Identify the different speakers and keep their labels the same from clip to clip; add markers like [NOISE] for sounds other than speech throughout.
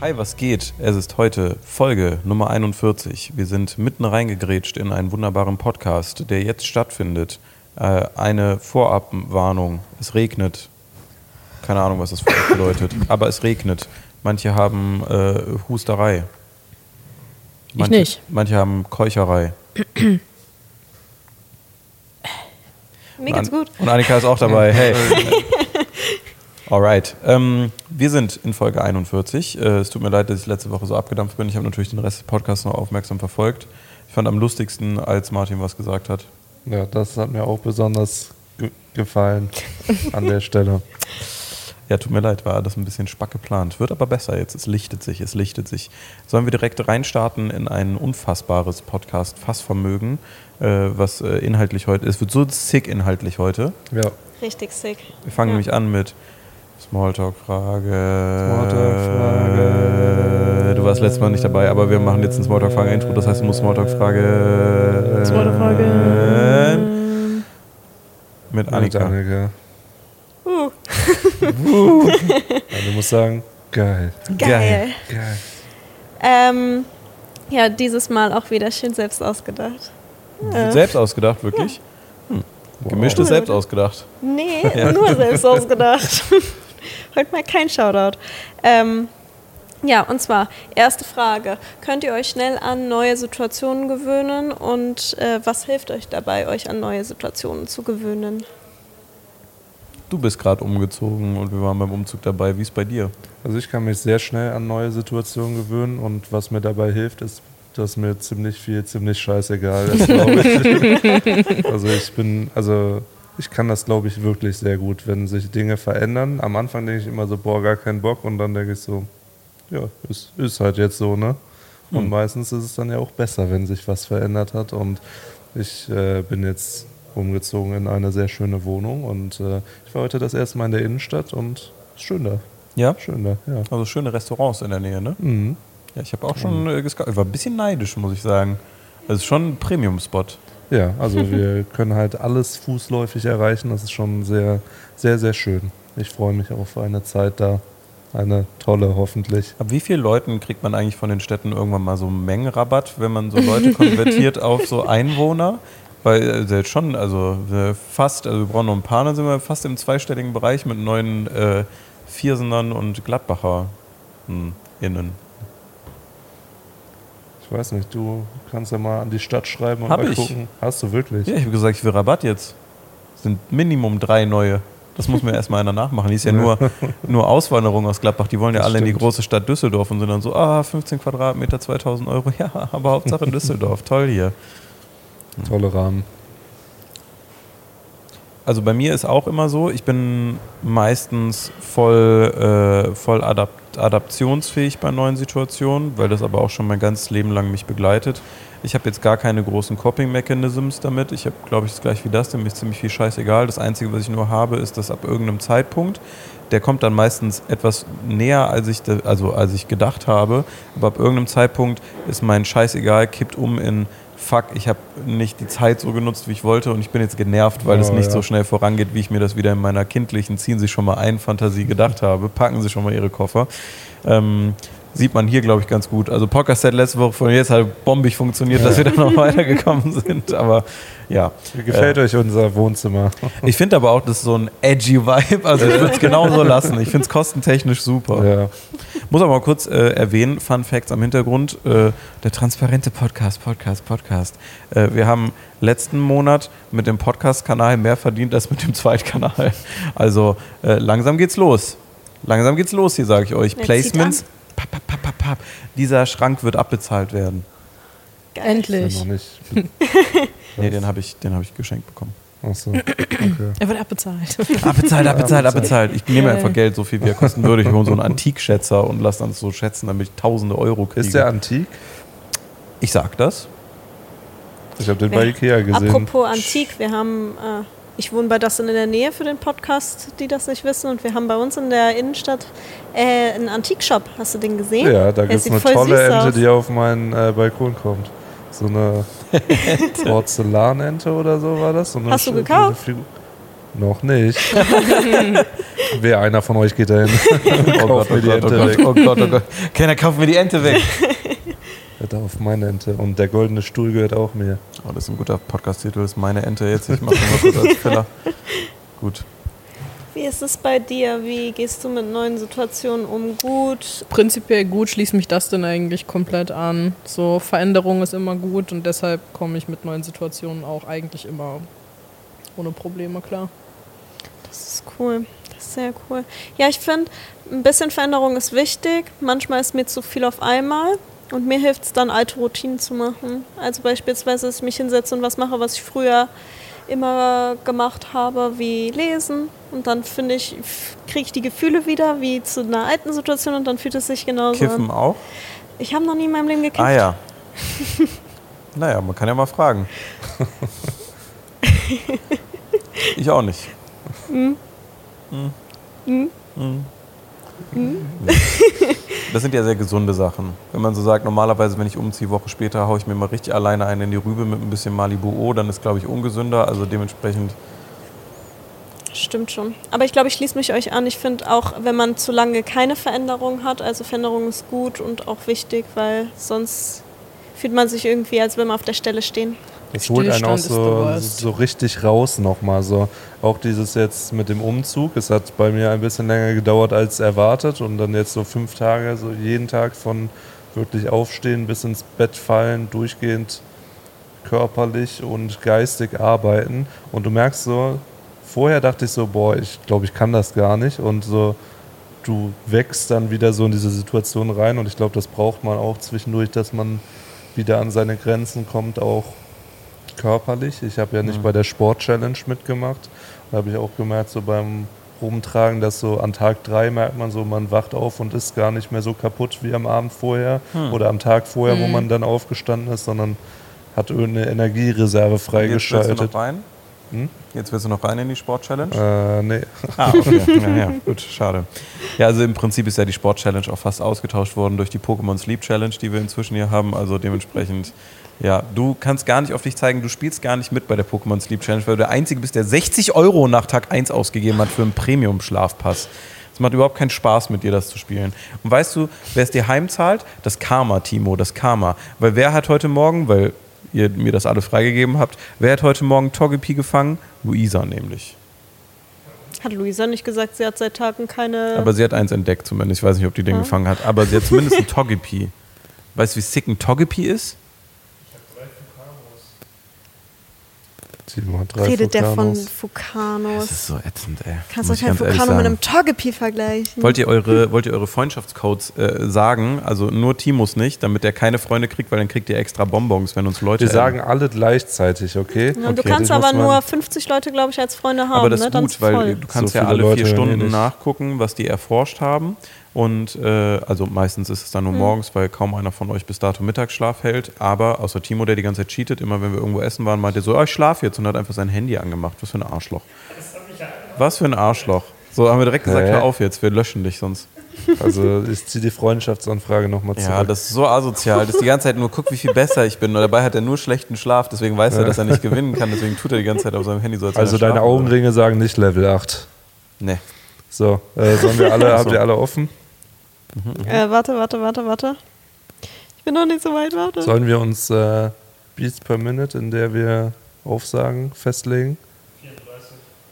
Speaker 1: Hi, was geht? Es ist heute Folge Nummer 41. Wir sind mitten reingegrätscht in einen wunderbaren Podcast, der jetzt stattfindet. Äh, eine Vorabwarnung. Es regnet. Keine Ahnung, was das bedeutet. [LAUGHS] Aber es regnet. Manche haben äh, Husterei. Manche,
Speaker 2: nicht.
Speaker 1: Manche haben Keucherei. [CLEARS THROAT]
Speaker 3: Mir geht's gut.
Speaker 1: Und Annika ist auch dabei. [LAUGHS] Hey. [LAUGHS] Alright. Ähm, wir sind in Folge 41. Äh, es tut mir leid, dass ich letzte Woche so abgedampft bin. Ich habe natürlich den Rest des Podcasts noch aufmerksam verfolgt. Ich fand am lustigsten, als Martin was gesagt hat.
Speaker 4: Ja, das hat mir auch besonders ge gefallen an der Stelle.
Speaker 1: Ja, tut mir leid, war das ein bisschen spack geplant. Wird aber besser jetzt. Es lichtet sich, es lichtet sich. Sollen wir direkt reinstarten in ein unfassbares Podcast-Fassvermögen, äh, was äh, inhaltlich heute, es wird so sick inhaltlich heute.
Speaker 4: Ja,
Speaker 3: Richtig sick.
Speaker 1: Wir fangen
Speaker 3: Ja.
Speaker 1: nämlich an mit Smalltalk-Frage.
Speaker 4: Smalltalk-Frage.
Speaker 1: Du warst letztes Mal nicht dabei, aber wir machen jetzt ein Smalltalk-Frage-Intro. Das heißt, du musst Smalltalk-Frage.
Speaker 2: Zweite Frage.
Speaker 1: Mit
Speaker 4: mit
Speaker 1: Annika.
Speaker 4: Annika.
Speaker 3: Uh,
Speaker 4: Ja, [LAUGHS] du musst sagen, geil.
Speaker 3: geil.
Speaker 4: Geil.
Speaker 3: Ähm, ja, dieses Mal auch wieder schön selbst ausgedacht. Äh,
Speaker 1: Selbst ausgedacht, wirklich? Gemischtes
Speaker 3: Cool.
Speaker 1: selbst ausgedacht.
Speaker 3: Nee, [LAUGHS] nur selbst ausgedacht. [LAUGHS] Heute mal kein Shoutout. Ähm, ja, und zwar, erste Frage. Könnt ihr euch schnell an neue Situationen gewöhnen und äh, was hilft euch dabei, euch an neue Situationen zu gewöhnen?
Speaker 1: Du bist gerade umgezogen und wir waren beim Umzug dabei. Wie ist bei dir?
Speaker 4: Also ich kann mich sehr schnell an neue Situationen gewöhnen und was mir dabei hilft, ist, dass mir ziemlich viel ziemlich scheißegal ist, glaube ich. [LAUGHS] also ich bin, also ich kann das, glaube ich, wirklich sehr gut, wenn sich Dinge verändern. Am Anfang denke ich immer so, boah, gar keinen Bock und dann denke ich so, ja, ist, ist halt jetzt so, ne? Und
Speaker 1: Hm.
Speaker 4: meistens ist es dann ja auch besser, wenn sich was verändert hat und ich äh, bin jetzt umgezogen in eine sehr schöne Wohnung und äh, ich war heute das erste Mal in der Innenstadt und ist schön da.
Speaker 1: Ja?
Speaker 4: Schön da, ja.
Speaker 1: Also schöne Restaurants in der Nähe, ne?
Speaker 4: Mhm.
Speaker 1: Ja, ich habe auch schon äh, gescoutet. Ich war ein bisschen neidisch, muss ich sagen. Es ist schon ein Premium-Spot.
Speaker 4: Ja, also [LAUGHS] wir können halt alles fußläufig erreichen. Das ist schon sehr, sehr, sehr schön. Ich freue mich auf eine Zeit da. Eine tolle, hoffentlich.
Speaker 1: Ab wie vielen Leuten kriegt man eigentlich von den Städten irgendwann mal so einen Mengenrabatt, wenn man so Leute [LAUGHS] konvertiert auf so Einwohner? Weil selbst schon, also äh, fast, also wir brauchen noch ein paar, dann sind wir fast im zweistelligen Bereich mit neuen äh, Viersenern und Gladbacher hm, innen.
Speaker 4: Ich weiß nicht, du kannst ja mal an die Stadt schreiben und
Speaker 1: Hab
Speaker 4: mal
Speaker 1: ich.
Speaker 4: gucken. Hast du wirklich?
Speaker 1: Ja, ich habe gesagt, ich will Rabatt jetzt. Sind Minimum drei neue. Das muss mir [LAUGHS] erstmal einer nachmachen. Die ist ja nur, [LAUGHS] nur Auswanderung aus Gladbach. Die wollen ja
Speaker 4: Das
Speaker 1: alle in die
Speaker 4: stimmt.
Speaker 1: große Stadt Düsseldorf und sind dann so, ah, 15 Quadratmeter, 2000 Euro. [LAUGHS] Ja, aber Hauptsache Düsseldorf. Toll hier.
Speaker 4: Tolle Rahmen.
Speaker 1: Also bei mir ist auch immer so, ich bin meistens voll, äh, voll adapt adaptionsfähig bei neuen Situationen, weil das aber auch schon mein ganzes Leben lang mich begleitet. Ich habe jetzt gar keine großen Coping-Mechanisms damit. Ich habe, glaube ich, das gleich wie das, dem ist ziemlich viel scheißegal. Das Einzige, was ich nur habe, ist, dass ab irgendeinem Zeitpunkt, der kommt dann meistens etwas näher, als ich, also als ich gedacht habe, aber ab irgendeinem Zeitpunkt ist mein Scheißegal, kippt um in Fuck, ich habe nicht die Zeit so genutzt, wie ich wollte und ich bin jetzt genervt, weil es
Speaker 4: Oh,
Speaker 1: nicht
Speaker 4: ja.
Speaker 1: so schnell vorangeht, wie ich mir das wieder in meiner kindlichen ziehen Sie schon mal ein Fantasie gedacht habe. Packen Sie schon mal Ihre Koffer. Ähm, sieht man hier, glaube ich, ganz gut. Also Podcast hat letzte Woche von jetzt halt bombig funktioniert, dass wir da noch [LAUGHS] weitergekommen sind. Aber ja.
Speaker 4: Wie gefällt euch unser Wohnzimmer? [LAUGHS]
Speaker 1: Ich finde aber auch, das ist so ein edgy Vibe. Also ich würde es [LAUGHS] genauso lassen. Ich finde es kostentechnisch super.
Speaker 4: Ja.
Speaker 1: Muss aber mal kurz äh, erwähnen, Fun Facts am Hintergrund, äh, der transparente Podcast, Podcast, Podcast. Äh, wir haben letzten Monat mit dem Podcast-Kanal mehr verdient als mit dem Zweitkanal. Also äh, langsam geht's los. Langsam geht's los hier, sage ich euch.
Speaker 3: Jetzt
Speaker 1: Placements, papp, papp, papp, papp. dieser Schrank wird abbezahlt werden.
Speaker 2: Endlich.
Speaker 4: noch nicht. [LAUGHS] [LAUGHS]
Speaker 1: Nee, den habe ich, den hab ich geschenkt bekommen.
Speaker 4: Achso. Okay.
Speaker 2: Er wird abbezahlt. [LAUGHS]
Speaker 1: Abbezahlt, abbezahlt, abbezahlt. Ich nehme einfach Geld, so viel wie er kosten würde. Ich hole so einen Antikschätzer und lasse dann so schätzen, damit ich tausende Euro kriege.
Speaker 4: Ist der antik?
Speaker 1: ich sag das.
Speaker 4: Ich habe den bei Ikea gesehen.
Speaker 3: Apropos Antik, wir haben, äh, ich wohne bei das in der Nähe für den Podcast, die das nicht wissen, und wir haben bei uns in der Innenstadt äh, einen Antikshop. Hast du den gesehen?
Speaker 4: Ja, da gibt es eine tolle Ente,
Speaker 3: aus.
Speaker 4: die auf meinen äh, Balkon kommt. So eine [LAUGHS] Porzellanente oder so war das. So eine
Speaker 3: Hast du gekauft?
Speaker 4: Noch nicht. [LAUGHS] Wer einer von euch geht da hin? [LAUGHS]
Speaker 1: Oh Gott, oh
Speaker 4: mir die
Speaker 1: Gott, oh Gott,
Speaker 4: weg.
Speaker 1: oh Gott, oh Gott. Keiner kauft mir die Ente weg.
Speaker 4: Hört auf meine Ente. Und der goldene Stuhl gehört auch mir.
Speaker 1: Oh, das ist ein guter Podcast-Titel, das ist meine Ente jetzt. Ich mache mal kurz als Filler. Gut.
Speaker 3: Wie ist es bei dir? Wie gehst du mit neuen Situationen um? Gut?
Speaker 2: Prinzipiell gut schließt mich das denn eigentlich komplett an. So Veränderung ist immer gut und deshalb komme ich mit neuen Situationen auch eigentlich immer ohne Probleme klar.
Speaker 3: Das ist cool. Das ist sehr cool. Ja, ich finde, ein bisschen Veränderung ist wichtig. Manchmal ist mir zu viel auf einmal. Und mir hilft es dann, alte Routinen zu machen. Also beispielsweise, dass ich mich hinsetze und was mache, was ich früher immer gemacht habe, wie lesen. Und dann finde ich, kriege ich die Gefühle wieder, wie zu einer alten Situation und dann fühlt es sich genauso
Speaker 1: Kiffen
Speaker 3: an.
Speaker 1: auch?
Speaker 3: Ich habe noch nie in meinem Leben gekifft.
Speaker 1: Ah ja. [LAUGHS] naja, man kann ja mal fragen. [LAUGHS] ich auch nicht.
Speaker 3: Mhm.
Speaker 1: Mhm.
Speaker 3: Mhm.
Speaker 1: Mhm. [LAUGHS] Das sind ja sehr gesunde Sachen. Wenn man so sagt, normalerweise, wenn ich umziehe, Woche später haue ich mir mal richtig alleine einen in die Rübe mit ein bisschen Malibu O, dann ist, glaube ich, ungesünder. Also dementsprechend,
Speaker 3: Stimmt schon. Aber ich glaube, ich schließe mich euch an. Ich finde auch, wenn man zu lange keine Veränderung hat, also Veränderung ist gut und auch wichtig, weil sonst fühlt man sich irgendwie, als wenn man auf der Stelle stehen.
Speaker 4: Das holt einen auch so, so richtig raus nochmal. So. Auch dieses jetzt mit dem Umzug. Es hat bei mir ein bisschen länger gedauert als erwartet. Und dann jetzt so fünf Tage, so jeden Tag von wirklich aufstehen bis ins Bett fallen, durchgehend körperlich und geistig arbeiten. Und du merkst so, vorher dachte ich so, boah, ich glaube, ich kann das gar nicht. Und so, du wächst dann wieder so in diese Situation rein. Und ich glaube, das braucht man auch zwischendurch, dass man wieder an seine Grenzen kommt, auch körperlich. Ich habe ja nicht
Speaker 1: Mhm.
Speaker 4: bei der Sport-Challenge mitgemacht. Da habe ich auch gemerkt, so beim Rumtragen, dass so an Tag drei merkt man so, man wacht auf und ist gar nicht mehr so kaputt wie am Abend vorher
Speaker 1: Hm.
Speaker 4: oder am Tag vorher, wo
Speaker 2: Mhm.
Speaker 4: man dann aufgestanden ist, sondern hat irgendeine Energiereserve
Speaker 1: jetzt willst du
Speaker 4: freigeschaltet.
Speaker 1: noch rein?
Speaker 4: Hm?
Speaker 1: Jetzt willst du noch rein in die Sport-Challenge?
Speaker 4: Äh, nee.
Speaker 1: Ah, okay. [LAUGHS] ja, ja, gut, schade. Ja, also im Prinzip ist ja die Sport-Challenge auch fast ausgetauscht worden durch die Pokémon Sleep Challenge, die wir inzwischen hier haben. Also dementsprechend, ja, du kannst gar nicht auf dich zeigen, du spielst gar nicht mit bei der Pokémon Sleep Challenge, weil du der Einzige bist, der 60 Euro nach Tag 1 ausgegeben hat für einen Premium-Schlafpass. Es macht überhaupt keinen Spaß mit dir, das zu spielen. Und weißt du, wer es dir heimzahlt? Das Karma, Timo, das Karma. Weil wer hat heute Morgen, weil ihr mir das alle freigegeben habt, wer hat heute Morgen Togepi gefangen? Luisa nämlich.
Speaker 3: Hat Luisa nicht gesagt, sie hat seit Tagen keine.
Speaker 1: Aber sie hat eins entdeckt zumindest. Ich weiß nicht, ob die den
Speaker 3: Ah.
Speaker 1: gefangen hat. Aber sie hat zumindest ein [LAUGHS] Togepi. Weißt du, wie sick ein Togepi ist?
Speaker 4: Timo hat drei
Speaker 3: redet der von. Fukanos.
Speaker 1: Das ist so ätzend, ey.
Speaker 3: Kannst du
Speaker 1: ich
Speaker 3: kein Fukano mit einem Togepi vergleichen?
Speaker 1: Wollt ihr eure, wollt ihr eure Freundschaftscodes äh, sagen? Also nur Timos nicht, damit er keine Freunde kriegt, weil dann kriegt ihr extra Bonbons, wenn uns Leute.
Speaker 4: Wir sagen alle gleichzeitig, okay?
Speaker 3: Ja, und du
Speaker 1: okay,
Speaker 3: kannst aber nur 50 Leute, glaube ich, als Freunde haben.
Speaker 1: aber das
Speaker 3: ne?
Speaker 1: ist
Speaker 3: Dann
Speaker 1: gut, weil
Speaker 3: voll.
Speaker 1: du kannst
Speaker 4: So
Speaker 1: ja alle
Speaker 4: Leute
Speaker 1: vier
Speaker 4: eh
Speaker 1: Stunden
Speaker 4: nicht.
Speaker 1: nachgucken, was die erforscht haben. Und äh, also meistens ist es dann nur
Speaker 3: Hm.
Speaker 1: morgens, weil kaum einer von euch bis dato Mittagsschlaf hält. Aber außer Timo, der die ganze Zeit cheatet, immer wenn wir irgendwo essen waren, meinte er so, oh, ich schlafe jetzt und hat einfach sein Handy angemacht. Was für ein Arschloch. Was für ein Arschloch. So haben wir direkt gesagt,
Speaker 4: Hä?
Speaker 1: hör auf jetzt, wir löschen dich sonst.
Speaker 4: Also [LAUGHS] ich ziehe die Freundschaftsanfrage nochmal zurück.
Speaker 1: Ja, das ist so asozial. Das ist die ganze Zeit nur, guck, wie viel besser ich bin. Und dabei hat er nur schlechten Schlaf, deswegen weiß er, dass er nicht gewinnen kann. Deswegen tut er die ganze Zeit auf seinem Handy so, als
Speaker 4: also deine. Augenringe sagen nicht Level 8.
Speaker 1: Nee.
Speaker 4: So, äh, sollen wir alle, [LAUGHS] habt ihr alle offen?
Speaker 3: Äh, warte, warte, warte, warte. Ich bin noch nicht so weit, warte.
Speaker 4: Sollen wir uns äh, Beats per Minute, in der wir Aufsagen festlegen?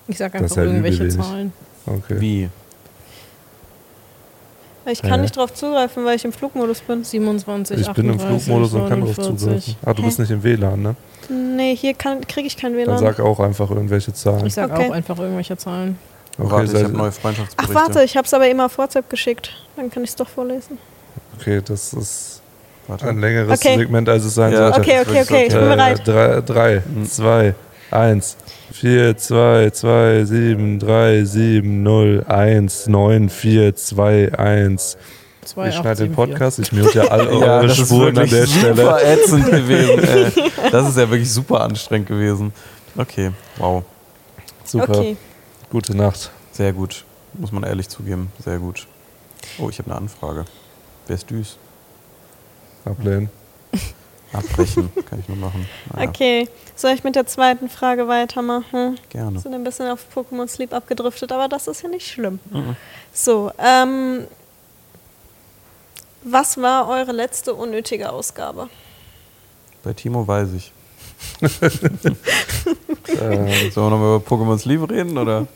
Speaker 2: Ich sag einfach
Speaker 4: ja
Speaker 2: irgendwelche. Zahlen.
Speaker 4: Okay.
Speaker 1: Wie?
Speaker 3: Ich kann
Speaker 4: Hä?
Speaker 3: nicht drauf zugreifen, weil ich im Flugmodus bin.
Speaker 2: 27,
Speaker 4: Ich bin im
Speaker 2: 38,
Speaker 4: Flugmodus und kann drauf
Speaker 2: 49.
Speaker 4: zugreifen. Ah, du
Speaker 3: Hä?
Speaker 4: bist nicht im WLAN, ne?
Speaker 3: Nee, hier kriege ich kein
Speaker 4: Dann
Speaker 3: WLAN.
Speaker 4: sag auch einfach irgendwelche Zahlen.
Speaker 2: Ich sag
Speaker 3: Okay.
Speaker 2: auch einfach irgendwelche Zahlen.
Speaker 4: Okay,
Speaker 1: Warte, ich habe neue
Speaker 3: Ach
Speaker 1: Freundschaftsberichte.
Speaker 3: warte, ich habe es aber immer auf WhatsApp geschickt. Dann kann ich es doch vorlesen.
Speaker 4: okay, das ist
Speaker 1: Warte.
Speaker 4: ein längeres
Speaker 3: Okay.
Speaker 4: Segment, als es sein
Speaker 1: Ja,
Speaker 4: sollte.
Speaker 3: Okay, okay, okay, ich bin
Speaker 4: Äh,
Speaker 3: bereit.
Speaker 4: drei, drei
Speaker 1: Mhm.
Speaker 4: zwei, eins, vier, zwei, zwei, sieben, drei, sieben, null, eins, neun, vier, zwei, eins.
Speaker 2: Zwei,
Speaker 4: Ich schneide den. Podcast, ich mute ja all [LAUGHS]
Speaker 1: Ja,
Speaker 4: eure
Speaker 1: das ist
Speaker 4: Spuren an
Speaker 1: wirklich
Speaker 4: der
Speaker 1: super
Speaker 4: Stelle.
Speaker 1: ätzend [LAUGHS] gewesen. Ey. Das ist ja wirklich super anstrengend gewesen. Okay, wow.
Speaker 4: Super,
Speaker 3: Okay.
Speaker 4: Gute Nacht.
Speaker 1: Sehr gut. Muss man ehrlich zugeben. Sehr gut. Oh, ich habe eine Anfrage. Wer ist Düs?
Speaker 4: Ablehnen. [LAUGHS]
Speaker 1: Abbrechen kann ich nur machen. Naja,
Speaker 3: Okay, soll ich mit der zweiten Frage weitermachen?
Speaker 1: Gerne.
Speaker 3: sind ein bisschen auf Pokémon Sleep abgedriftet, aber das ist ja nicht schlimm.
Speaker 1: Mhm.
Speaker 3: So, ähm, was war eure letzte unnötige Ausgabe?
Speaker 1: Bei Timo weiß ich. [LAUGHS] [LAUGHS]
Speaker 4: Ähm,
Speaker 1: Sollen wir nochmal über Pokémon Sleep reden oder?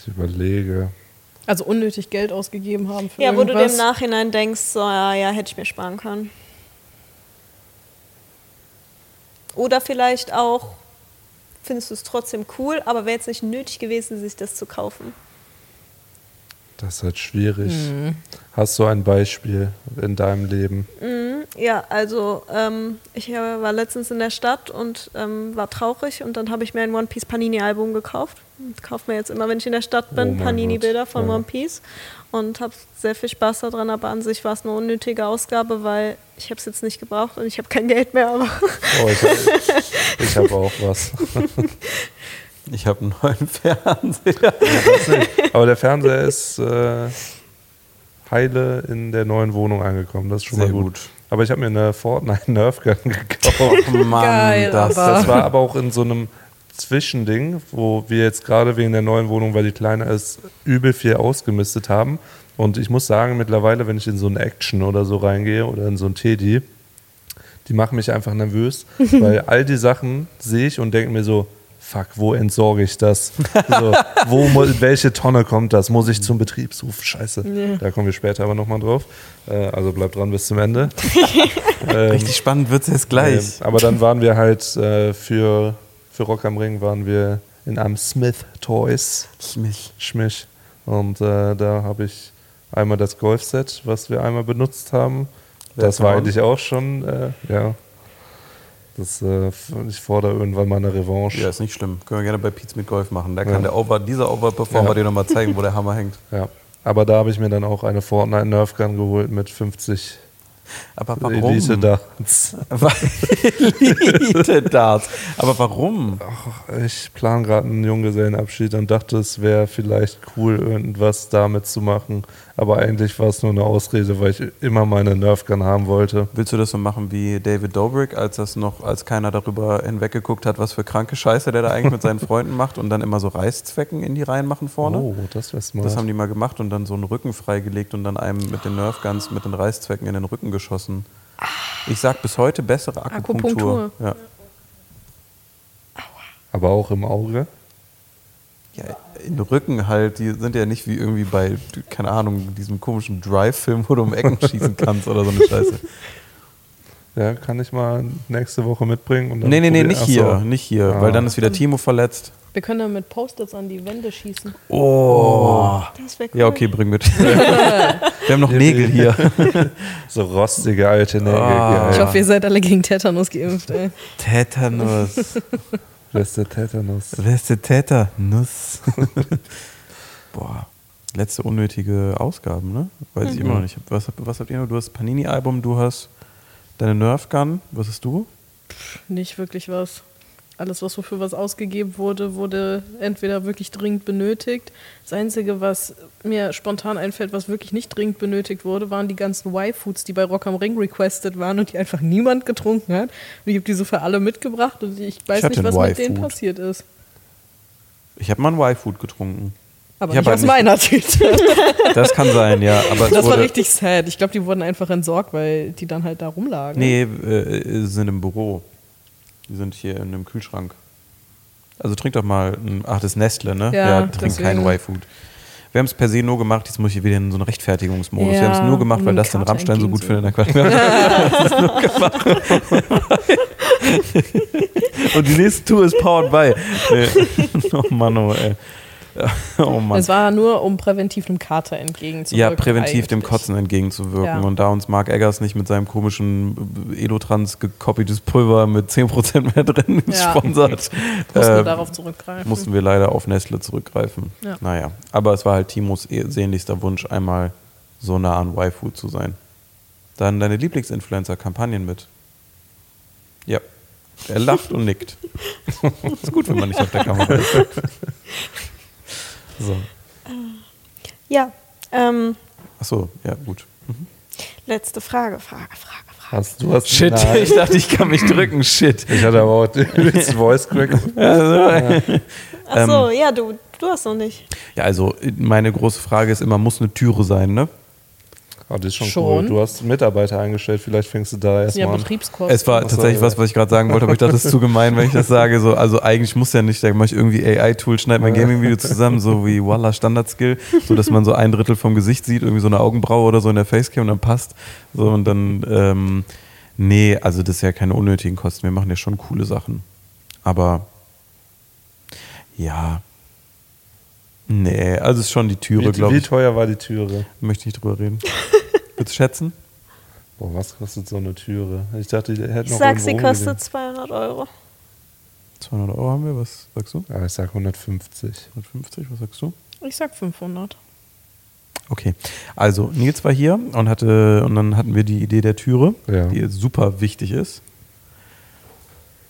Speaker 4: ich überlege.
Speaker 2: Also unnötig Geld ausgegeben haben für
Speaker 3: Ja, wo du
Speaker 2: irgendwas.
Speaker 3: im Nachhinein denkst, so, ja, ja, hätte ich mir sparen können. Oder vielleicht auch, findest du es trotzdem cool, aber wäre jetzt nicht nötig gewesen, sich das zu kaufen.
Speaker 4: Das ist halt schwierig.
Speaker 2: Mhm.
Speaker 4: Hast du ein Beispiel in deinem Leben?
Speaker 3: Mhm, ja, also ähm, ich äh, war letztens in der Stadt und ähm, war traurig und dann habe ich mir ein One Piece Panini Album gekauft. Und kaufe mir jetzt immer, wenn ich in der Stadt
Speaker 4: Oh
Speaker 3: bin,
Speaker 4: mein
Speaker 3: Panini Bilder von
Speaker 4: ja.
Speaker 3: One Piece und habe sehr viel Spaß daran, aber an sich war es eine unnötige Ausgabe, weil ich habe es jetzt nicht gebraucht und ich habe kein Geld mehr, aber
Speaker 4: Oh, ich habe ich hab auch was. [LAUGHS]
Speaker 1: Ich habe einen neuen [LAUGHS] Fernseher.
Speaker 4: Aber der Fernseher ist äh, heile in der neuen Wohnung angekommen. Das ist schon
Speaker 1: Sehr
Speaker 4: mal gut.
Speaker 1: gut.
Speaker 4: Aber ich habe mir eine Fortnite Nerf Gun [LAUGHS] gekauft.
Speaker 1: Oh Mann,
Speaker 2: Geil,
Speaker 1: das,
Speaker 4: Das war aber auch in so einem Zwischending, wo wir jetzt gerade wegen der neuen Wohnung, weil die kleiner ist, übel viel ausgemistet haben. Und ich muss sagen, mittlerweile, wenn ich in so ein Action oder so reingehe oder in so ein Teddy, die machen mich einfach nervös, [LAUGHS] weil all die Sachen sehe ich und denke mir so, fuck, wo entsorge ich das? so, [LAUGHS] wo, welche Tonne kommt das? Muss ich zum Betriebshof? Scheiße.
Speaker 2: Ja.
Speaker 4: Da kommen wir später aber nochmal drauf. Äh, also bleibt dran bis zum Ende. [LAUGHS] ähm,
Speaker 1: Richtig spannend wird es jetzt gleich.
Speaker 4: ähm, aber dann waren wir halt äh, für, für Rock am Ring waren wir in einem Smith Toys
Speaker 1: Mich.
Speaker 4: Schmich. Und äh, da habe ich einmal das Golfset, was wir einmal benutzt haben.
Speaker 1: Wer
Speaker 4: das war eigentlich auch schon, äh, ja. Das, äh, ich fordere irgendwann mal eine Revanche.
Speaker 1: Ja, ist nicht schlimm. Können wir gerne bei Pizza mit Golf machen. Da
Speaker 4: Ja.
Speaker 1: kann der Over, dieser Over-Performer
Speaker 4: Ja.
Speaker 1: dir nochmal zeigen, wo der [LAUGHS] Hammer hängt.
Speaker 4: Ja. Aber da habe ich mir dann auch eine Fortnite Nerf Gun geholt mit 50
Speaker 1: Aber warum?
Speaker 4: Elite Darts. [LAUGHS]
Speaker 1: Elite Darts. Aber warum?
Speaker 4: Ich plane gerade einen Junggesellenabschied und dachte, es wäre vielleicht cool, irgendwas damit zu machen. Aber eigentlich war es nur eine Ausrede, weil ich immer meine Nerfgun haben wollte.
Speaker 1: Willst du das so machen wie David Dobrik, als das noch, als keiner darüber hinweggeguckt hat, was für kranke Scheiße der da eigentlich mit seinen [LAUGHS] Freunden macht und dann immer so Reißzwecken in die Reihen machen vorne?
Speaker 4: Oh, das wäre smart.
Speaker 1: Das haben die mal gemacht und dann so einen Rücken freigelegt und dann einem mit den Nerfguns mit den Reißzwecken in den Rücken geschossen. Ich sag bis heute bessere Akupunktur.
Speaker 2: Akupunktur.
Speaker 1: Ja.
Speaker 4: Aber auch im Auge.
Speaker 1: ja, in den Rücken halt, die sind ja nicht wie irgendwie bei, keine Ahnung, diesem komischen Drive-Film, wo du um Ecken schießen kannst oder so eine Scheiße. [LAUGHS]
Speaker 4: Ja, kann ich mal nächste Woche mitbringen. Und dann
Speaker 1: Nee, nee, nee, nicht
Speaker 4: Ach
Speaker 1: hier,
Speaker 4: so.
Speaker 1: nicht hier,
Speaker 4: Ah.
Speaker 1: weil dann ist wieder Timo verletzt.
Speaker 2: Wir können dann mit Post-its an die Wände schießen.
Speaker 1: Oh.
Speaker 3: das wäre cool.
Speaker 1: Ja, okay, bring mit. Wir haben noch Nägel hier. [LAUGHS]
Speaker 4: So rostige alte Nägel.
Speaker 1: Ah.
Speaker 2: Ich hoffe, ihr seid alle gegen Tetanus geimpft, ey.
Speaker 1: Tetanus. [LAUGHS]
Speaker 4: Das ist der Tetanus.
Speaker 1: Wer ist der Tetanus? [LAUGHS] Boah. Letzte unnötige Ausgaben, ne? Weiß ich immer noch nicht. Was, habt- was habt ihr noch? Du hast Panini-Album, du hast deine Nerf Gun. Was hast du?
Speaker 2: Nicht wirklich was. Alles, was wofür was ausgegeben wurde, wurde entweder wirklich dringend benötigt. Das Einzige, was mir spontan einfällt, was wirklich nicht dringend benötigt wurde, waren die ganzen Y-Foods, die bei Rock am Ring requested waren und die einfach niemand getrunken hat. Und ich habe die so für alle mitgebracht und ich weiß
Speaker 1: hatte
Speaker 2: nicht, was mit denen passiert ist.
Speaker 1: Ich habe mal ein Y-Food getrunken.
Speaker 2: Aber
Speaker 1: Ich
Speaker 2: nicht
Speaker 1: halt
Speaker 2: aus meiner Tüte. [LAUGHS]
Speaker 1: Das kann sein, ja. Aber
Speaker 2: Das war richtig sad. Ich glaube, die wurden einfach entsorgt, weil die dann halt da rumlagen.
Speaker 1: Nee, äh, sind im Büro. Die sind hier in einem Kühlschrank. Also trink doch mal, ein, ach, das ist Nestle, ne?
Speaker 2: Ja,
Speaker 1: trink kein
Speaker 2: deswegen.
Speaker 1: Y-Food. Wir haben es per se nur gemacht, jetzt muss ich wieder in so einen Rechtfertigungsmodus. wir
Speaker 2: Ja,
Speaker 1: haben es nur gemacht, weil das den Rammstein so gut findet. Wir. [LAUGHS] [LAUGHS] [LAUGHS] Und die nächste Tour ist powered by. Nee. Oh Mann, oh, ey. [LAUGHS] Oh Mann.
Speaker 2: Es war nur, um präventiv einem Kater entgegenzuwirken.
Speaker 1: Ja, präventiv dem
Speaker 2: eigentlich.
Speaker 1: Kotzen entgegenzuwirken.
Speaker 2: Ja.
Speaker 1: Und da uns Mark Eggers nicht mit seinem komischen Elotrans gekopiertes Pulver mit 10% mehr drin
Speaker 2: Ja.
Speaker 1: gesponsert, [LAUGHS]
Speaker 2: Mussten wir
Speaker 1: äh,
Speaker 2: darauf zurückgreifen.
Speaker 1: mussten wir leider auf Nestle zurückgreifen.
Speaker 2: Ja.
Speaker 1: Naja, aber es war halt Timos eh- sehnlichster Wunsch, einmal so nah an Y-Food zu sein. Dann deine Lieblingsinfluencer-Kampagnen mit. Ja. Er lacht und nickt. [LAUGHS] ist gut, wenn man nicht auf der Kamera ist.
Speaker 4: So.
Speaker 3: Ja, ähm,
Speaker 1: Achso, ja, gut.
Speaker 3: Letzte Frage, Frage, Frage, Frage.
Speaker 4: Hast, du hast
Speaker 1: Shit,
Speaker 4: Nein.
Speaker 1: ich dachte, ich kann mich drücken. Shit.
Speaker 4: Ich hatte aber auch den Voice Crack. [LAUGHS]
Speaker 3: Achso, ja, du, du hast noch nicht.
Speaker 1: Ja, also meine große Frage ist immer, muss eine Türe sein, ne?
Speaker 4: Oh, das ist schon,
Speaker 2: Schon.
Speaker 4: cool. Du hast Mitarbeiter eingestellt, vielleicht fängst du da
Speaker 2: sind ja
Speaker 4: erstmal an.
Speaker 2: Betriebskosten.
Speaker 1: Es war tatsächlich was, was ich gerade sagen wollte, aber ich dachte, das ist zu gemein, wenn ich das sage. So, also eigentlich muss ja nicht, da mache ich irgendwie AI-Tool, schneide mein Gaming-Video zusammen, so wie Walla Standard-Skill, so dass man so ein Drittel vom Gesicht sieht, irgendwie so eine Augenbraue oder so in der Facecam und dann passt. So und dann, ähm, nee, also das ist ja keine unnötigen Kosten. Wir machen ja schon coole Sachen. Aber ja. Nee, also es ist schon die Türe,
Speaker 4: Wie,
Speaker 1: glaube
Speaker 4: wie
Speaker 1: ich.
Speaker 4: teuer war die Türe?
Speaker 1: Möchte ich nicht drüber reden. [LAUGHS] Willst du schätzen?
Speaker 4: Boah, was kostet so eine Türe? Ich dachte, die hätten
Speaker 3: Ich
Speaker 4: noch
Speaker 3: sag,
Speaker 4: irgendwo
Speaker 3: sie kostet
Speaker 4: rumgelegen.
Speaker 3: 200 Euro.
Speaker 1: 200 Euro haben wir, was sagst du?
Speaker 4: Ja, ich sag 150.
Speaker 1: 150, was sagst du?
Speaker 2: Ich sag 500.
Speaker 1: Okay, also Nils war hier und hatte und dann hatten wir die Idee der Türe,
Speaker 4: Ja.
Speaker 1: die super wichtig ist.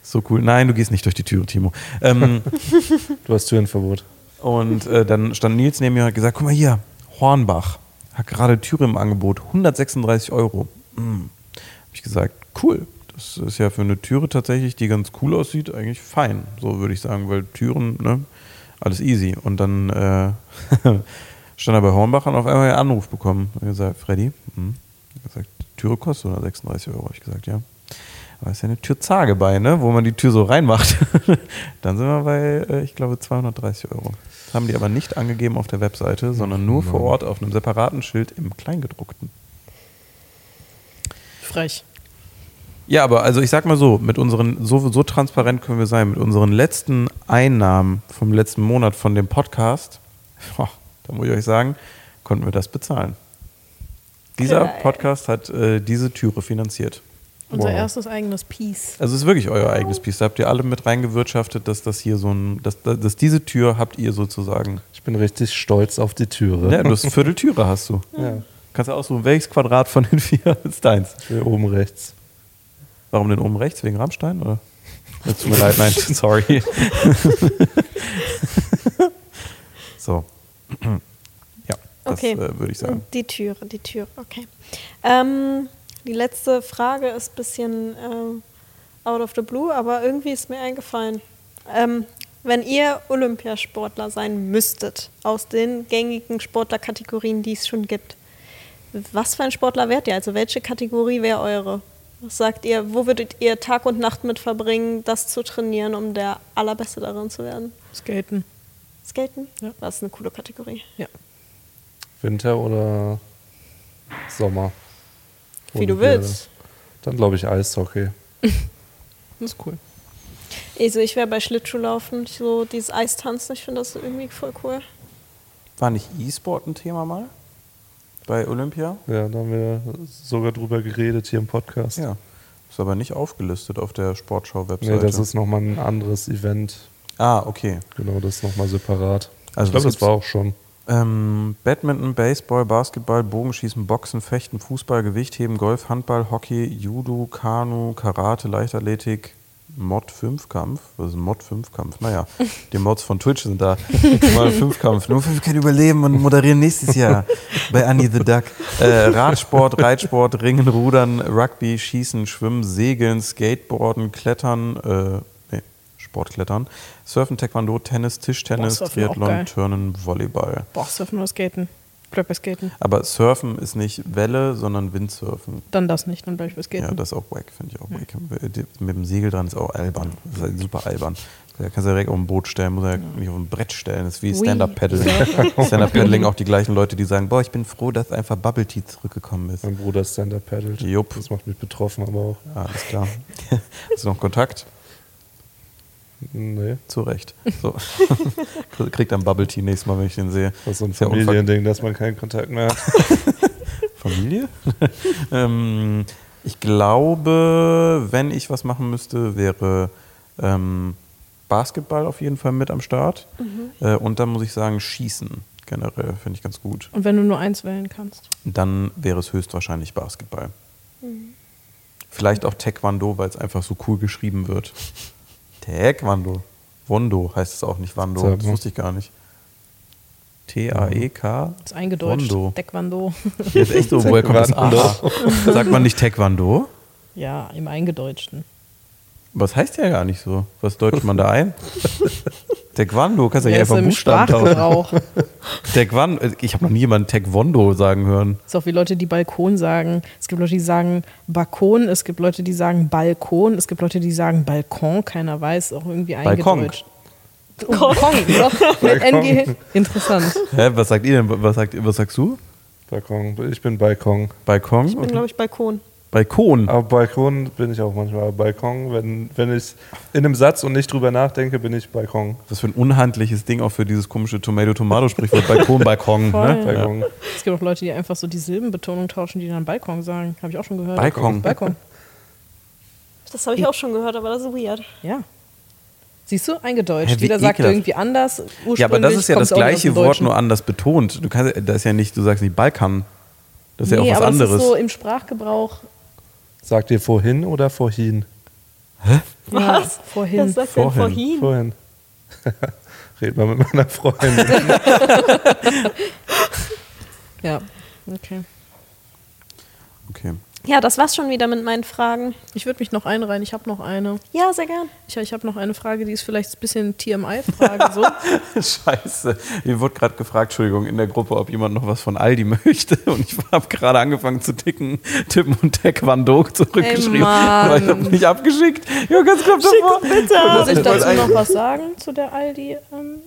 Speaker 1: So cool. Nein, du gehst nicht durch die Türe, Timo. Ähm, [LAUGHS]
Speaker 4: Du hast Türenverbot.
Speaker 1: Und äh, dann stand Nils neben mir und hat gesagt: Guck mal hier, Hornbach hat gerade Türe im Angebot, 136 Euro. Hm. Hab ich gesagt: Cool. Das ist ja für eine Türe tatsächlich, die ganz cool aussieht, eigentlich fein. So würde ich sagen, weil Türen, ne, alles easy. Und dann äh, [LAUGHS] stand er bei Hornbach und auf einmal einen Anruf bekommen. Er gesagt, Freddy, hm. Er gesagt, Türe kostet 136 Euro. Hab ich gesagt, ja. Aber ist ja eine Türzage bei, ne? wo man die Tür so reinmacht. [LAUGHS] dann sind wir bei, äh, ich glaube, 230 Euro. Das haben die aber nicht angegeben auf der Webseite, sondern nur vor Ort auf einem separaten Schild im Kleingedruckten.
Speaker 2: Frech.
Speaker 1: Ja, aber also ich sag mal so, mit unseren, so, so transparent können wir sein, mit unseren letzten Einnahmen vom letzten Monat von dem Podcast, [LAUGHS] boah, da muss ich euch sagen, konnten wir das bezahlen. Dieser. Podcast hat äh, diese Türe finanziert.
Speaker 2: Unser
Speaker 4: Wow.
Speaker 2: erstes eigenes Piece.
Speaker 1: Also es ist wirklich euer eigenes Piece. Da habt ihr alle mit reingewirtschaftet, dass das hier so ein, dass, dass diese Tür habt ihr sozusagen.
Speaker 4: Ich bin richtig stolz auf die Türe.
Speaker 1: Ja, du hast eine Vierteltüre hast du.
Speaker 4: Ja,
Speaker 1: Kannst du aussuchen, welches Quadrat von den vier [LAUGHS] ist deins.
Speaker 4: will oben rechts.
Speaker 1: Warum denn oben rechts? Wegen Rammstein? Oder? Es [LAUGHS] Tut mir leid, nein, sorry. [LAUGHS] so. [CLEARS THROAT] Ja, das
Speaker 3: Okay.
Speaker 1: äh, würde ich sagen.
Speaker 3: Die Türe, die Türe, okay. Ähm, die letzte Frage ist ein bisschen ähm, out of the blue, aber irgendwie ist mir eingefallen. Ähm, wenn ihr Olympiasportler sein müsstet, aus den gängigen Sportlerkategorien, die es schon gibt, was für ein Sportler wärt ihr? Also welche Kategorie wäre eure? Was sagt ihr, wo würdet ihr Tag und Nacht mit verbringen, das zu trainieren, um der Allerbeste darin zu werden?
Speaker 2: Skaten.
Speaker 3: Skaten?
Speaker 2: Ja.
Speaker 3: Das ist eine coole Kategorie.
Speaker 2: Ja.
Speaker 4: Winter oder Sommer?
Speaker 3: Wie du willst.
Speaker 4: Dann glaube ich Eishockey. [LAUGHS]
Speaker 2: Das ist cool.
Speaker 3: Also ich wäre bei Schlittschuhlaufen, so dieses Eistanzen, ich finde das irgendwie voll cool.
Speaker 1: War nicht E-Sport ein Thema mal? Bei Olympia?
Speaker 4: Ja, da haben wir sogar drüber geredet hier im Podcast.
Speaker 1: Ja. Ist aber nicht aufgelistet auf der Sportschau-Webseite.
Speaker 4: Nee, das ist nochmal ein anderes Event.
Speaker 1: ah, okay.
Speaker 4: Genau, das ist nochmal separat.
Speaker 1: Also
Speaker 4: ich glaube,
Speaker 1: das
Speaker 4: das war auch schon.
Speaker 1: Ähm, Badminton, Baseball, Basketball, Bogenschießen, Boxen, Fechten, Fußball, Gewichtheben, Golf, Handball, Hockey, Judo, Kanu, Karate, Leichtathletik, Mod 5-Kampf. Was ist ein Mod 5-Kampf? Naja, [LAUGHS] die Mods von Twitch sind da. Mal 5-Kampf. Nur 5 können überleben und moderieren nächstes Jahr bei Annie the Duck. Äh, Radsport, Reitsport, Ringen, Rudern, Rugby, Schießen, Schwimmen, Segeln, Skateboarden, Klettern, äh, Sportklettern, Surfen, Taekwondo, Tennis, Tischtennis,
Speaker 2: Boah,
Speaker 1: Triathlon. Turnen, Volleyball.
Speaker 2: Boah, surfen oder skaten. Bleib bei skaten.
Speaker 1: Aber Surfen ist nicht Welle, sondern Windsurfen.
Speaker 2: Dann das nicht, dann bleib ich bei skaten.
Speaker 1: Ja, das ist auch wack, finde ich auch wack. Mit dem Segel dran ist auch albern. Das ist halt super albern. Da kannst du direkt auf ein Boot stellen, muss er nicht auf ein Brett stellen. Das ist wie. Stand-Up-Paddling. [LAUGHS] Stand-Up-Paddling auch die gleichen Leute, die sagen, boah, ich bin froh, dass einfach Bubble Tea zurückgekommen ist.
Speaker 4: Mein Bruder Stand-Up paddelt.
Speaker 1: Jupp.
Speaker 4: Das macht mich betroffen, aber auch.
Speaker 1: Ja, alles klar. [LAUGHS] Hast du noch Kontakt?
Speaker 4: Nee,
Speaker 1: Zu Recht. [LAUGHS] So. [LAUGHS] Kriegt dann Bubble Tea nächstes Mal, wenn ich den sehe.
Speaker 4: das ist so ein Familiending, dass man keinen Kontakt mehr hat. [LAUGHS]
Speaker 1: Familie? ähm, ich glaube, wenn ich was machen müsste, wäre ähm, Basketball auf jeden Fall mit am Start. Äh, und dann muss ich sagen, Schießen generell finde ich ganz gut.
Speaker 2: Und wenn du nur eins wählen kannst.
Speaker 1: Dann wäre es höchstwahrscheinlich Basketball. Vielleicht auch Taekwondo, weil es einfach so cool geschrieben wird. Taekwondo. Wondo heißt es auch nicht Wando.
Speaker 4: Sag
Speaker 1: Das wusste ich gar nicht. T-A-E-K.
Speaker 2: Das ist eingedeutscht.
Speaker 1: Wondo.
Speaker 2: Taekwondo.
Speaker 1: Jetzt echt so, woher kommt das. A? Sagt man nicht Taekwondo?
Speaker 2: Ja, im Eingedeutschten.
Speaker 1: Was heißt ja gar nicht so? Was deutet man da ein? [LAUGHS] Taekwondo, kannst du ja
Speaker 2: Ja,
Speaker 1: einfach
Speaker 2: im
Speaker 1: Buchstaben tauschen. [LAUGHS] Taekwondo, ich habe noch nie jemanden Taekwondo sagen hören.
Speaker 2: ist auch wie Leute, die Balkon sagen. Es gibt Leute, die sagen Balkon, es gibt Leute, die sagen Balkon, es gibt Leute, die sagen Balkon, keiner weiß, auch irgendwie
Speaker 1: Balkon.
Speaker 2: eingedeutscht. Balkon, [LAUGHS] doch, [LAUGHS] mit
Speaker 4: Balkon.
Speaker 2: NG. hin- Interessant.
Speaker 1: Hä, was sagt ihr denn? Was, sagt, was sagst du?
Speaker 4: Balkon. Ich bin Balkon.
Speaker 1: Balkon?
Speaker 3: Ich bin, glaube ich, Balkon.
Speaker 1: Balkon.
Speaker 4: Aber Balkon bin ich auch manchmal. Balkon, wenn, wenn ich in einem Satz und nicht drüber nachdenke, bin ich Balkon.
Speaker 1: Was für ein unhandliches Ding auch für dieses komische Tomato-Tomato-Sprichwort. Balkon, [LAUGHS] Balkon. Ne?
Speaker 4: Balkon.
Speaker 2: Es gibt auch Leute, die einfach so die Silbenbetonung tauschen, die dann Balkon sagen. Habe ich auch schon gehört.
Speaker 1: Balkon.
Speaker 2: Balkon.
Speaker 3: Das habe ich auch schon gehört, aber das ist weird.
Speaker 2: Ja. Siehst du, eingedeutscht.
Speaker 1: Hä, wie
Speaker 2: Jeder sagt
Speaker 1: ekelhaft.
Speaker 2: irgendwie anders.
Speaker 1: Ja, aber das
Speaker 2: Ursprünglich
Speaker 1: ist ja das gleiche Wort, nur anders betont. Du kannst, das ist ja nicht, du sagst nicht Balkan. Das ist ja
Speaker 2: nee,
Speaker 1: auch was
Speaker 2: aber
Speaker 1: anderes.
Speaker 2: Das ist so im Sprachgebrauch.
Speaker 4: Sagt ihr vorhin oder vorhin?
Speaker 2: Ja,
Speaker 3: Was?
Speaker 2: vorhin.
Speaker 3: Das sagt
Speaker 1: Vorhin.
Speaker 3: vorhin.
Speaker 4: Vorhin. [LAUGHS] Red mal mit meiner Freundin. [LAUGHS]
Speaker 2: Ja, okay.
Speaker 1: Okay.
Speaker 3: Ja, das war's schon wieder mit meinen Fragen.
Speaker 2: Ich würde mich noch einreihen. Ich habe noch eine.
Speaker 3: Ja, sehr gern.
Speaker 2: Ich, ich habe noch eine Frage, die ist vielleicht ein bisschen TMI-Frage. So. [LAUGHS]
Speaker 1: Scheiße. Mir wurde gerade gefragt, Entschuldigung, in der Gruppe, ob jemand noch was von Aldi [LAUGHS] möchte. Und ich habe gerade angefangen zu ticken, tippen und Taekwondo zurückgeschrieben.
Speaker 2: Ey,
Speaker 1: aber ich habe nicht abgeschickt. Ja, ganz knapp davor.
Speaker 2: Muss ich dazu noch was sagen zu der Aldi? Ähm,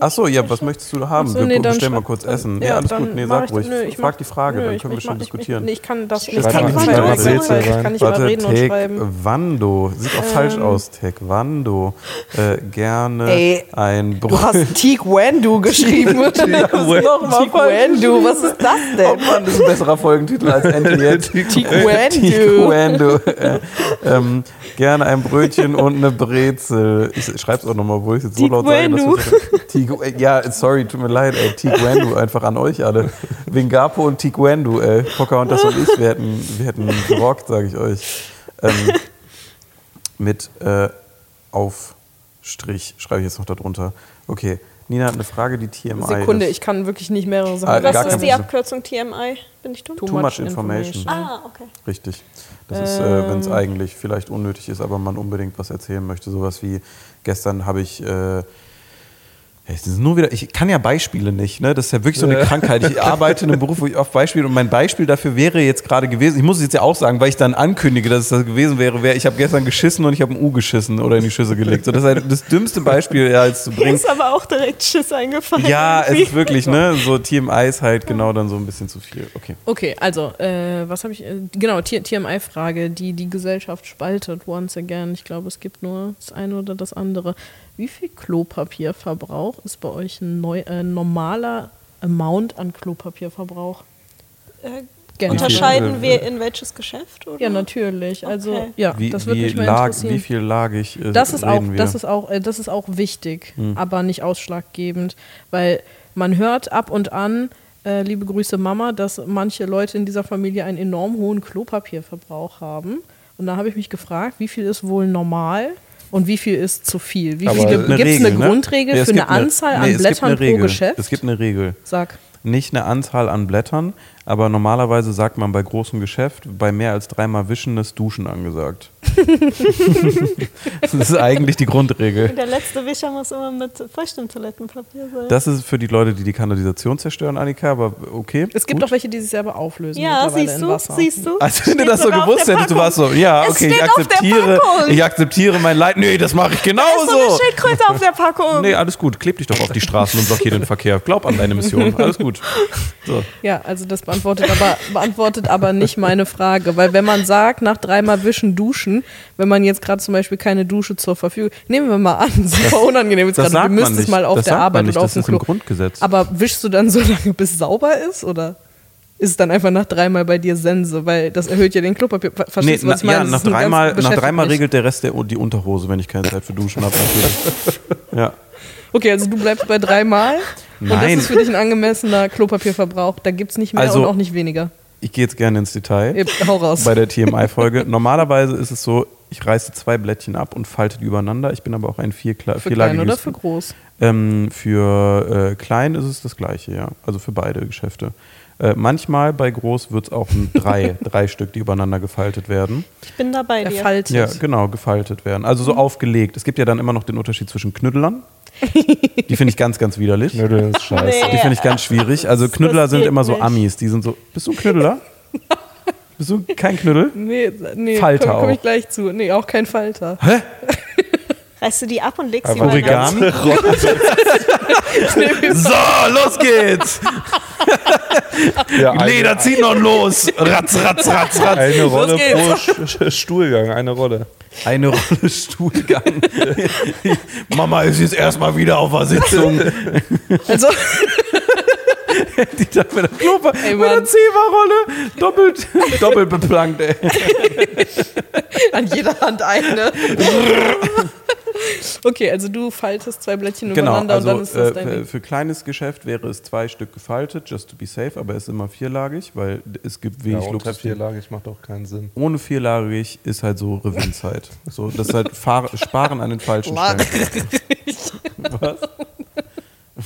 Speaker 1: Achso, ja, was möchtest du haben?
Speaker 2: Ach so,
Speaker 1: wir
Speaker 2: nee,
Speaker 1: bestellen mal kurz Essen.
Speaker 2: ja,
Speaker 1: Ja, alles gut. Nee, sag
Speaker 2: ich-
Speaker 1: ruhig.
Speaker 2: nö, ich
Speaker 1: Frag die Frage,
Speaker 2: nö,
Speaker 1: dann können wir schon
Speaker 2: ich-
Speaker 1: diskutieren.
Speaker 2: Nee, ich kann das
Speaker 3: Ich
Speaker 2: das
Speaker 3: kann
Speaker 2: kann
Speaker 3: nicht
Speaker 2: ich kann nicht mal
Speaker 1: Warte,
Speaker 2: reden und schreiben.
Speaker 1: Taekwondo. Sieht auch falsch aus. Taekwondo. Äh, gerne
Speaker 2: Ey,
Speaker 1: ein
Speaker 2: Du hast [LAUGHS]
Speaker 1: Brot.
Speaker 2: Teekwendu geschrieben. Teekwendu, [LAUGHS] was ist das
Speaker 1: Oh
Speaker 2: denn?
Speaker 1: Mann, das ist ein besserer Folgentitel als [LAUGHS] Ente jetzt. Äh, ähm, gerne ein Brötchen und eine Brezel. Ich schreib's auch nochmal, wo ich jetzt so laut sage. Äh, Ja, sorry, tut mir leid, ey. Taekwondo [LAUGHS] einfach an euch alle. Wingapo und Taekwondo, ey. Pocahontas und ich, wir hätten, wir hätten gerockt, sage ich euch. Ähm, mit äh, Aufstrich schreibe ich jetzt noch darunter. Okay, Nina hat eine Frage, die TMI
Speaker 2: Sekunde,
Speaker 1: ist.
Speaker 2: ich kann wirklich nicht mehrere
Speaker 1: Ah,
Speaker 2: Sachen
Speaker 1: gar
Speaker 3: Was ist die. Abkürzung TMI? Bin ich dumm?
Speaker 2: Too,
Speaker 1: Too much information.
Speaker 3: Ah, okay.
Speaker 1: Richtig. Das ist, äh, wenn es
Speaker 2: Ähm.
Speaker 1: eigentlich vielleicht unnötig ist, aber man unbedingt was erzählen möchte. Sowas wie gestern habe ich. Äh, es ist nur wieder, ich kann ja Beispiele nicht, ne? Das ist ja wirklich so eine Krankheit. Ich arbeite in einem Beruf, wo ich oft Beispiele und mein Beispiel dafür wäre jetzt gerade gewesen, ich muss es jetzt ja auch sagen, weil ich dann ankündige, dass es das gewesen wäre, wäre, ich habe gestern geschissen und ich habe ein U geschissen oder in die Schüsse gelegt. So, das ist halt das dümmste Beispiel, ja, jetzt zu
Speaker 3: Mir
Speaker 1: bringen.
Speaker 3: ist aber auch direkt Schiss eingefallen.
Speaker 1: Ja, es
Speaker 3: irgendwie.
Speaker 1: ist wirklich, ne? So TMI ist halt genau dann so ein bisschen zu viel. Okay.
Speaker 2: Okay, also, äh, was habe ich. Äh, genau, TMI-Frage, die die Gesellschaft spaltet, once again. Ich glaube, es gibt nur das eine oder das andere. Wie viel Klopapierverbrauch ist bei euch ein neu, äh, normaler Amount an Klopapierverbrauch?
Speaker 3: Äh,
Speaker 2: Generell.
Speaker 3: Unterscheiden wir in welches Geschäft? Oder?
Speaker 2: Ja, natürlich. Also,
Speaker 3: Okay.
Speaker 2: ja,
Speaker 1: Wie,
Speaker 2: das würde
Speaker 1: wie,
Speaker 2: mich mal
Speaker 1: lag,
Speaker 2: interessieren.
Speaker 1: wie viel lagig äh,
Speaker 2: Das ist auch,
Speaker 1: wir?
Speaker 2: das ist auch, äh, das ist auch wichtig,
Speaker 1: Hm.
Speaker 2: aber nicht ausschlaggebend, weil man hört ab und an, äh, liebe Grüße Mama, dass manche Leute in dieser Familie einen enorm hohen Klopapierverbrauch haben. Und da habe ich mich gefragt, wie viel ist wohl normal und wie viel ist zu viel? Wie
Speaker 4: Aber
Speaker 2: viele
Speaker 4: gibt
Speaker 2: es eine
Speaker 1: ne?
Speaker 2: Grundregel
Speaker 1: es
Speaker 2: für eine
Speaker 1: eine-
Speaker 2: Anzahl
Speaker 1: nee,
Speaker 2: an Blättern
Speaker 1: eine
Speaker 2: pro
Speaker 1: Regel.
Speaker 2: Geschäft?
Speaker 1: Es gibt eine Regel.
Speaker 2: Sag.
Speaker 1: Nicht eine Anzahl an Blättern, aber normalerweise sagt man bei großem Geschäft, bei mehr als dreimal Wischen ist Duschen angesagt. [LAUGHS] das ist eigentlich die Grundregel.
Speaker 3: Der letzte Wischer muss immer mit feuchtem Toilettenpapier sein.
Speaker 1: Das ist für die Leute, die die Kanalisation zerstören, Annika, aber okay.
Speaker 2: Es gibt
Speaker 1: gut.
Speaker 2: auch welche, die sich selber auflösen.
Speaker 3: ja, siehst du, siehst du.
Speaker 1: Also wenn du das so gewusst hättest, du warst so, ja,
Speaker 3: Es
Speaker 1: okay, ich akzeptiere, ich akzeptiere mein Leid. Nee, das mache ich
Speaker 3: Da ist so eine
Speaker 1: genauso.
Speaker 3: Schildkröte auf der Packung.
Speaker 1: Nee, alles gut. Kleb dich doch auf die Straßen und blockier den Verkehr. Glaub an deine Mission. Alles gut. So.
Speaker 2: Ja, also das beantwortet aber, beantwortet aber nicht meine Frage. Weil wenn man sagt, nach dreimal Wischen duschen, wenn man jetzt gerade zum Beispiel keine Dusche zur Verfügung, nehmen wir mal an, [LAUGHS] super unangenehm jetzt
Speaker 1: Das
Speaker 2: gerade, du müsstest mal auf
Speaker 1: das
Speaker 2: der Arbeit
Speaker 1: nicht.
Speaker 2: oder auf dem
Speaker 1: ist im
Speaker 2: Klo.
Speaker 1: Grundgesetz.
Speaker 2: Aber wischst du dann so lange, bis es sauber ist? Oder ist es dann einfach nach dreimal bei dir Sense? Weil das erhöht ja den Klopapier. Ver-
Speaker 1: Nee,
Speaker 2: Verstehst was
Speaker 1: na,
Speaker 2: ich
Speaker 1: ja,
Speaker 2: meine? Das
Speaker 1: nach
Speaker 2: ist
Speaker 1: dreimal, nach dreimal regelt der Rest der, die Unterhose, wenn ich keine Zeit für Duschen habe. [LAUGHS] Ja.
Speaker 2: Okay, also du bleibst bei dreimal. Und das
Speaker 1: Nein.
Speaker 2: ist für dich ein angemessener Klopapierverbrauch. Da gibt es nicht mehr
Speaker 1: Also-
Speaker 2: und auch nicht weniger.
Speaker 1: ich gehe jetzt gerne ins Detail.
Speaker 2: Eben, Hau raus.
Speaker 1: bei der TMI-Folge. Normalerweise ist es so, ich reiße zwei Blättchen ab und falte die übereinander. Ich bin aber auch ein vierkla
Speaker 2: für klein oder für groß?
Speaker 1: Ähm, für äh, klein ist es das gleiche, ja. Also für beide Geschäfte. Äh, manchmal bei groß wird es auch ein drei, [LAUGHS] drei Stück, die übereinander gefaltet werden.
Speaker 3: Ich bin da bei dir.
Speaker 2: Erfaltet.
Speaker 1: Ja, genau, gefaltet werden. Also so aufgelegt. Es gibt ja dann immer noch den Unterschied zwischen Knüddelern. Die finde ich ganz, ganz widerlich.
Speaker 4: Knödeln ist scheiße.
Speaker 3: Nee.
Speaker 1: Die finde ich ganz schwierig. Also
Speaker 3: das
Speaker 1: sind immer so
Speaker 3: nicht.
Speaker 1: Amis. Die sind so, bist du ein Knüddler? [LAUGHS] Bist du kein Knüddel?
Speaker 2: Nee, nee
Speaker 1: Falter
Speaker 2: komme komm
Speaker 1: auch.
Speaker 2: ich gleich zu. Nee, auch kein Falter. [LAUGHS]
Speaker 3: Reißt du die ab und legst sie mal
Speaker 1: Origami? [LAUGHS] [LAUGHS] so, los geht's! [LAUGHS]
Speaker 4: Ja, eine,
Speaker 1: Leder zieht noch los! Ratz, ratz, ratz, ratz!
Speaker 4: eine Rolle pro Stuhlgang, eine Rolle.
Speaker 1: Eine Rolle Stuhlgang. Mama ist jetzt erstmal wieder auf der Sitzung.
Speaker 2: Also,
Speaker 1: Die da mit der Klopa,
Speaker 2: Ey,
Speaker 1: mit der. Zewa-Rolle. Doppelt, doppelt beplankt, ey.
Speaker 2: an jeder Hand eine. Okay, also du faltest zwei Blättchen
Speaker 1: Genau,
Speaker 2: übereinander
Speaker 1: also
Speaker 2: und dann ist das
Speaker 1: äh,
Speaker 2: dein
Speaker 1: für,
Speaker 2: Ding.
Speaker 1: für kleines Geschäft wäre es zwei Stück gefaltet, just to be safe, aber es ist immer vierlagig, weil es gibt
Speaker 4: Ja,
Speaker 1: wenig
Speaker 4: unter
Speaker 1: Luxus.
Speaker 4: vierlagig macht auch keinen Sinn.
Speaker 1: Ohne vierlagig ist halt so Revinzeit. So, das ist halt Fahr [LAUGHS] Sparen an den falschen Stellen. Was?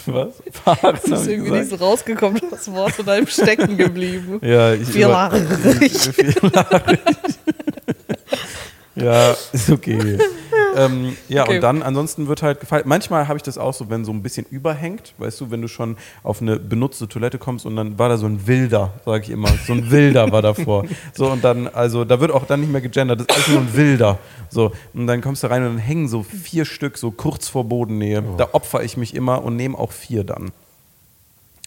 Speaker 1: Was? Fahren,
Speaker 2: Das ist irgendwie nicht
Speaker 1: gesagt?
Speaker 2: so rausgekommen, das Wort in einem stecken geblieben.
Speaker 1: Ja, ich
Speaker 2: Vierlagig.
Speaker 1: Vierlagig. Ja, ist okay. [LAUGHS] ähm, ja,
Speaker 2: Okay.
Speaker 1: und dann ansonsten wird halt gefallen. Manchmal habe ich das auch so, wenn so ein bisschen überhängt, weißt du, wenn du schon auf eine benutzte Toilette kommst und dann war da so ein Wilder, sage ich immer. So ein Wilder war davor. [LAUGHS] So und dann, also da wird auch dann nicht mehr gegendert, das ist nur ein Wilder. So, und dann kommst du rein und dann hängen so vier Stück so kurz vor Bodennähe. Da opfer ich mich immer und nehme auch vier dann.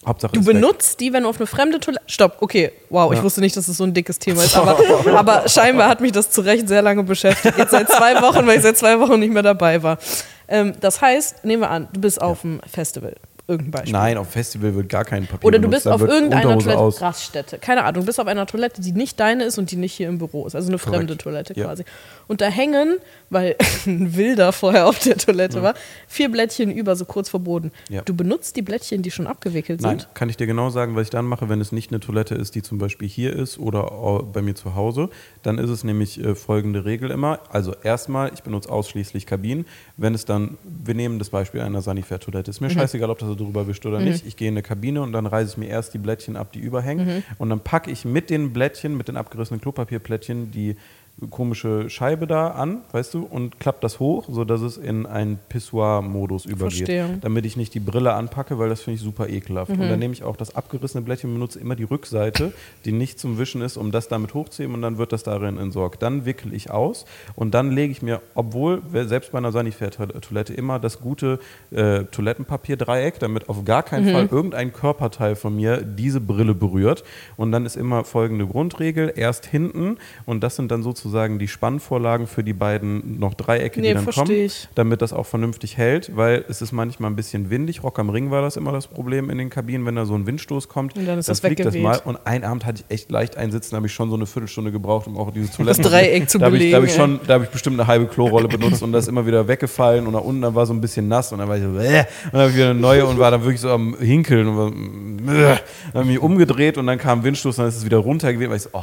Speaker 1: Hauptsache
Speaker 2: Du
Speaker 1: ist weg.
Speaker 2: benutzt die, wenn du auf eine fremde Toilette. Stopp, okay. Wow, ich wusste nicht, dass es so ein dickes Thema ist. [LAUGHS] Aber, [LAUGHS] aber scheinbar hat mich das zu Recht sehr lange beschäftigt. Jetzt seit zwei Wochen, weil ich seit zwei Wochen nicht mehr dabei war. Ähm, das heißt, nehmen wir an, du bist auf dem Festival. Irgendein Beispiel.
Speaker 1: Nein, auf Festival wird gar kein Papier
Speaker 2: Oder du
Speaker 1: benutzt,
Speaker 2: bist
Speaker 1: da
Speaker 2: auf irgendeiner
Speaker 1: Unterhose
Speaker 2: Toilette,
Speaker 1: aus.
Speaker 2: Raststätte, keine Ahnung, du bist auf einer Toilette, die nicht deine ist und die nicht hier im Büro ist, also eine fremde
Speaker 1: Korrekt.
Speaker 2: Toilette
Speaker 1: Ja.
Speaker 2: quasi. Und da hängen, weil [LAUGHS] ein Wilder vorher auf der Toilette war, vier Blättchen über, so kurz vor Boden.
Speaker 1: Ja.
Speaker 2: Du benutzt die Blättchen, die schon abgewickelt
Speaker 1: Nein,
Speaker 2: sind.
Speaker 1: kann ich dir genau sagen, was ich dann mache, wenn es nicht eine Toilette ist, die zum Beispiel hier ist oder bei mir zu Hause. Dann ist es nämlich äh, folgende Regel immer. Also erstmal, ich benutze ausschließlich Kabinen. Wenn es dann, wir nehmen das Beispiel einer Sanifair-Toilette. Ist mir scheißegal, ob das drüber wischt oder nicht. Ich gehe in eine Kabine und dann reiße ich mir erst die Blättchen ab, die überhängen. Und dann packe ich mit den Blättchen, mit den abgerissenen Klopapierplättchen, die komische Scheibe da an, weißt du, und klappt das hoch, sodass es in einen Pissoir-Modus übergeht.
Speaker 2: Verstehe.
Speaker 1: Damit ich nicht die Brille anpacke, weil das finde ich super ekelhaft. Und dann nehme ich auch das abgerissene Blättchen und benutze immer die Rückseite, die nicht zum Wischen ist, um das damit hochzuheben und dann wird das darin entsorgt. Dann wickel ich aus und dann lege ich mir, obwohl selbst bei einer Sanifair-Toilette immer das gute äh, Toilettenpapier-Dreieck, damit auf gar keinen Fall irgendein Körperteil von mir diese Brille berührt. Und dann ist immer folgende Grundregel: erst hinten und das sind dann sozusagen die Spannvorlagen für die beiden noch Dreiecke,
Speaker 2: Nee,
Speaker 1: die dann kommen
Speaker 2: ich.
Speaker 1: damit das auch vernünftig hält, weil es ist manchmal ein bisschen windig. Rock am Ring war das immer das Problem in den Kabinen, wenn da so ein Windstoß kommt.
Speaker 2: Und dann ist das
Speaker 1: fliegt das
Speaker 2: weggeweht.
Speaker 1: mal. Und einen Abend hatte ich echt leicht einsitzen, da habe ich schon so eine Viertelstunde gebraucht, um auch diese Toilette.
Speaker 2: Dreieck zu
Speaker 1: da habe ich, da habe ich
Speaker 2: belegen,
Speaker 1: schon, da habe ich bestimmt eine halbe Klorolle benutzt und das ist immer wieder weggefallen und da unten dann war so ein bisschen nass und dann war ich so, äh, und dann habe ich wieder eine neue und war dann wirklich so am Hinkeln und war, äh, dann habe ich mich umgedreht und dann kam ein Windstoß und dann ist es wieder runtergeweht, weil ich so, oh.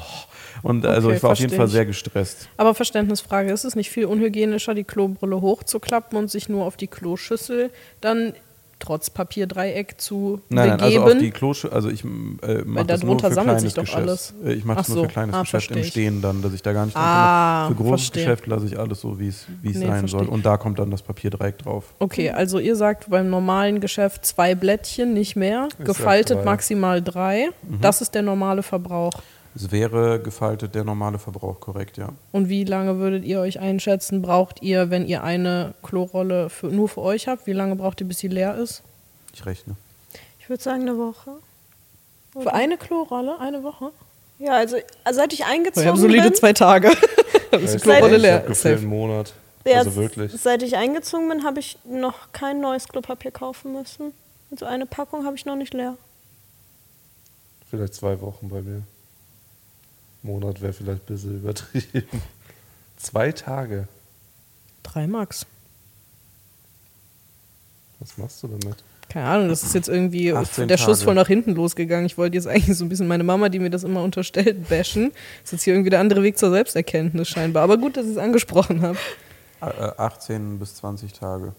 Speaker 1: Und also
Speaker 2: Okay,
Speaker 1: ich war auf jeden Fall sehr gestresst.
Speaker 2: Aber Verständnisfrage, ist es nicht viel unhygienischer, die Klobrille hochzuklappen und sich nur auf die Kloschüssel dann trotz Papierdreieck zu
Speaker 1: Nein, nein,
Speaker 2: begeben?
Speaker 1: also auf die Klosch, also ich äh, mache das nur
Speaker 2: darunter
Speaker 1: für
Speaker 2: sammelt
Speaker 1: kleines
Speaker 2: sich doch
Speaker 1: Geschäft.
Speaker 2: alles.
Speaker 1: Äh, Ich mache das
Speaker 2: Ach
Speaker 1: nur
Speaker 2: so.
Speaker 1: für kleines
Speaker 2: Ah,
Speaker 1: Geschäft im. Stehen dann, dass ich da gar nicht
Speaker 2: Ah.
Speaker 1: Für großes
Speaker 2: verstehe.
Speaker 1: Geschäft lasse ich alles so, wie es wie es
Speaker 2: Nee,
Speaker 1: sein soll.
Speaker 2: versteh.
Speaker 1: Und da kommt dann das Papierdreieck drauf.
Speaker 2: Okay, also ihr sagt beim normalen Geschäft zwei Blättchen, nicht mehr.
Speaker 4: sag
Speaker 2: Gefaltet
Speaker 4: drei.
Speaker 2: maximal drei.
Speaker 1: Mhm.
Speaker 2: Das ist der normale Verbrauch.
Speaker 1: Es wäre gefaltet der normale Verbrauch, korrekt, ja.
Speaker 2: Und wie lange würdet ihr euch einschätzen, braucht ihr, wenn ihr eine Klorolle für, nur für euch habt? Wie lange braucht ihr, bis sie leer ist?
Speaker 1: Ich rechne.
Speaker 3: Ich würde sagen eine Woche.
Speaker 2: Für eine Klorolle? Eine Woche?
Speaker 3: Ja, also, also seit ich eingezogen
Speaker 2: Ich habe solide
Speaker 3: bin,
Speaker 2: zwei Tage. [LAUGHS] [LAUGHS] Dann ist die Klorolle
Speaker 4: ich
Speaker 2: leer.
Speaker 4: habe gefühlt einen. Monat.
Speaker 3: ja,
Speaker 4: Also wirklich.
Speaker 3: seit ich eingezogen bin, habe ich noch kein neues Klopapier kaufen müssen. Also eine Packung habe ich noch nicht leer.
Speaker 4: Vielleicht zwei Wochen bei mir. Monat wäre vielleicht ein bisschen übertrieben. [LAUGHS] Zwei Tage.
Speaker 2: Drei Max.
Speaker 4: Was machst du damit?
Speaker 2: keine Ahnung, das ist jetzt irgendwie
Speaker 1: 18
Speaker 2: der Schuss voll nach hinten losgegangen. Ich wollte jetzt eigentlich so ein bisschen meine Mama, die mir das immer unterstellt, bashen. Das ist jetzt hier irgendwie der andere Weg zur Selbsterkenntnis scheinbar. Aber gut, dass ich es angesprochen habe.
Speaker 1: Äh, 18 bis 20 Tage.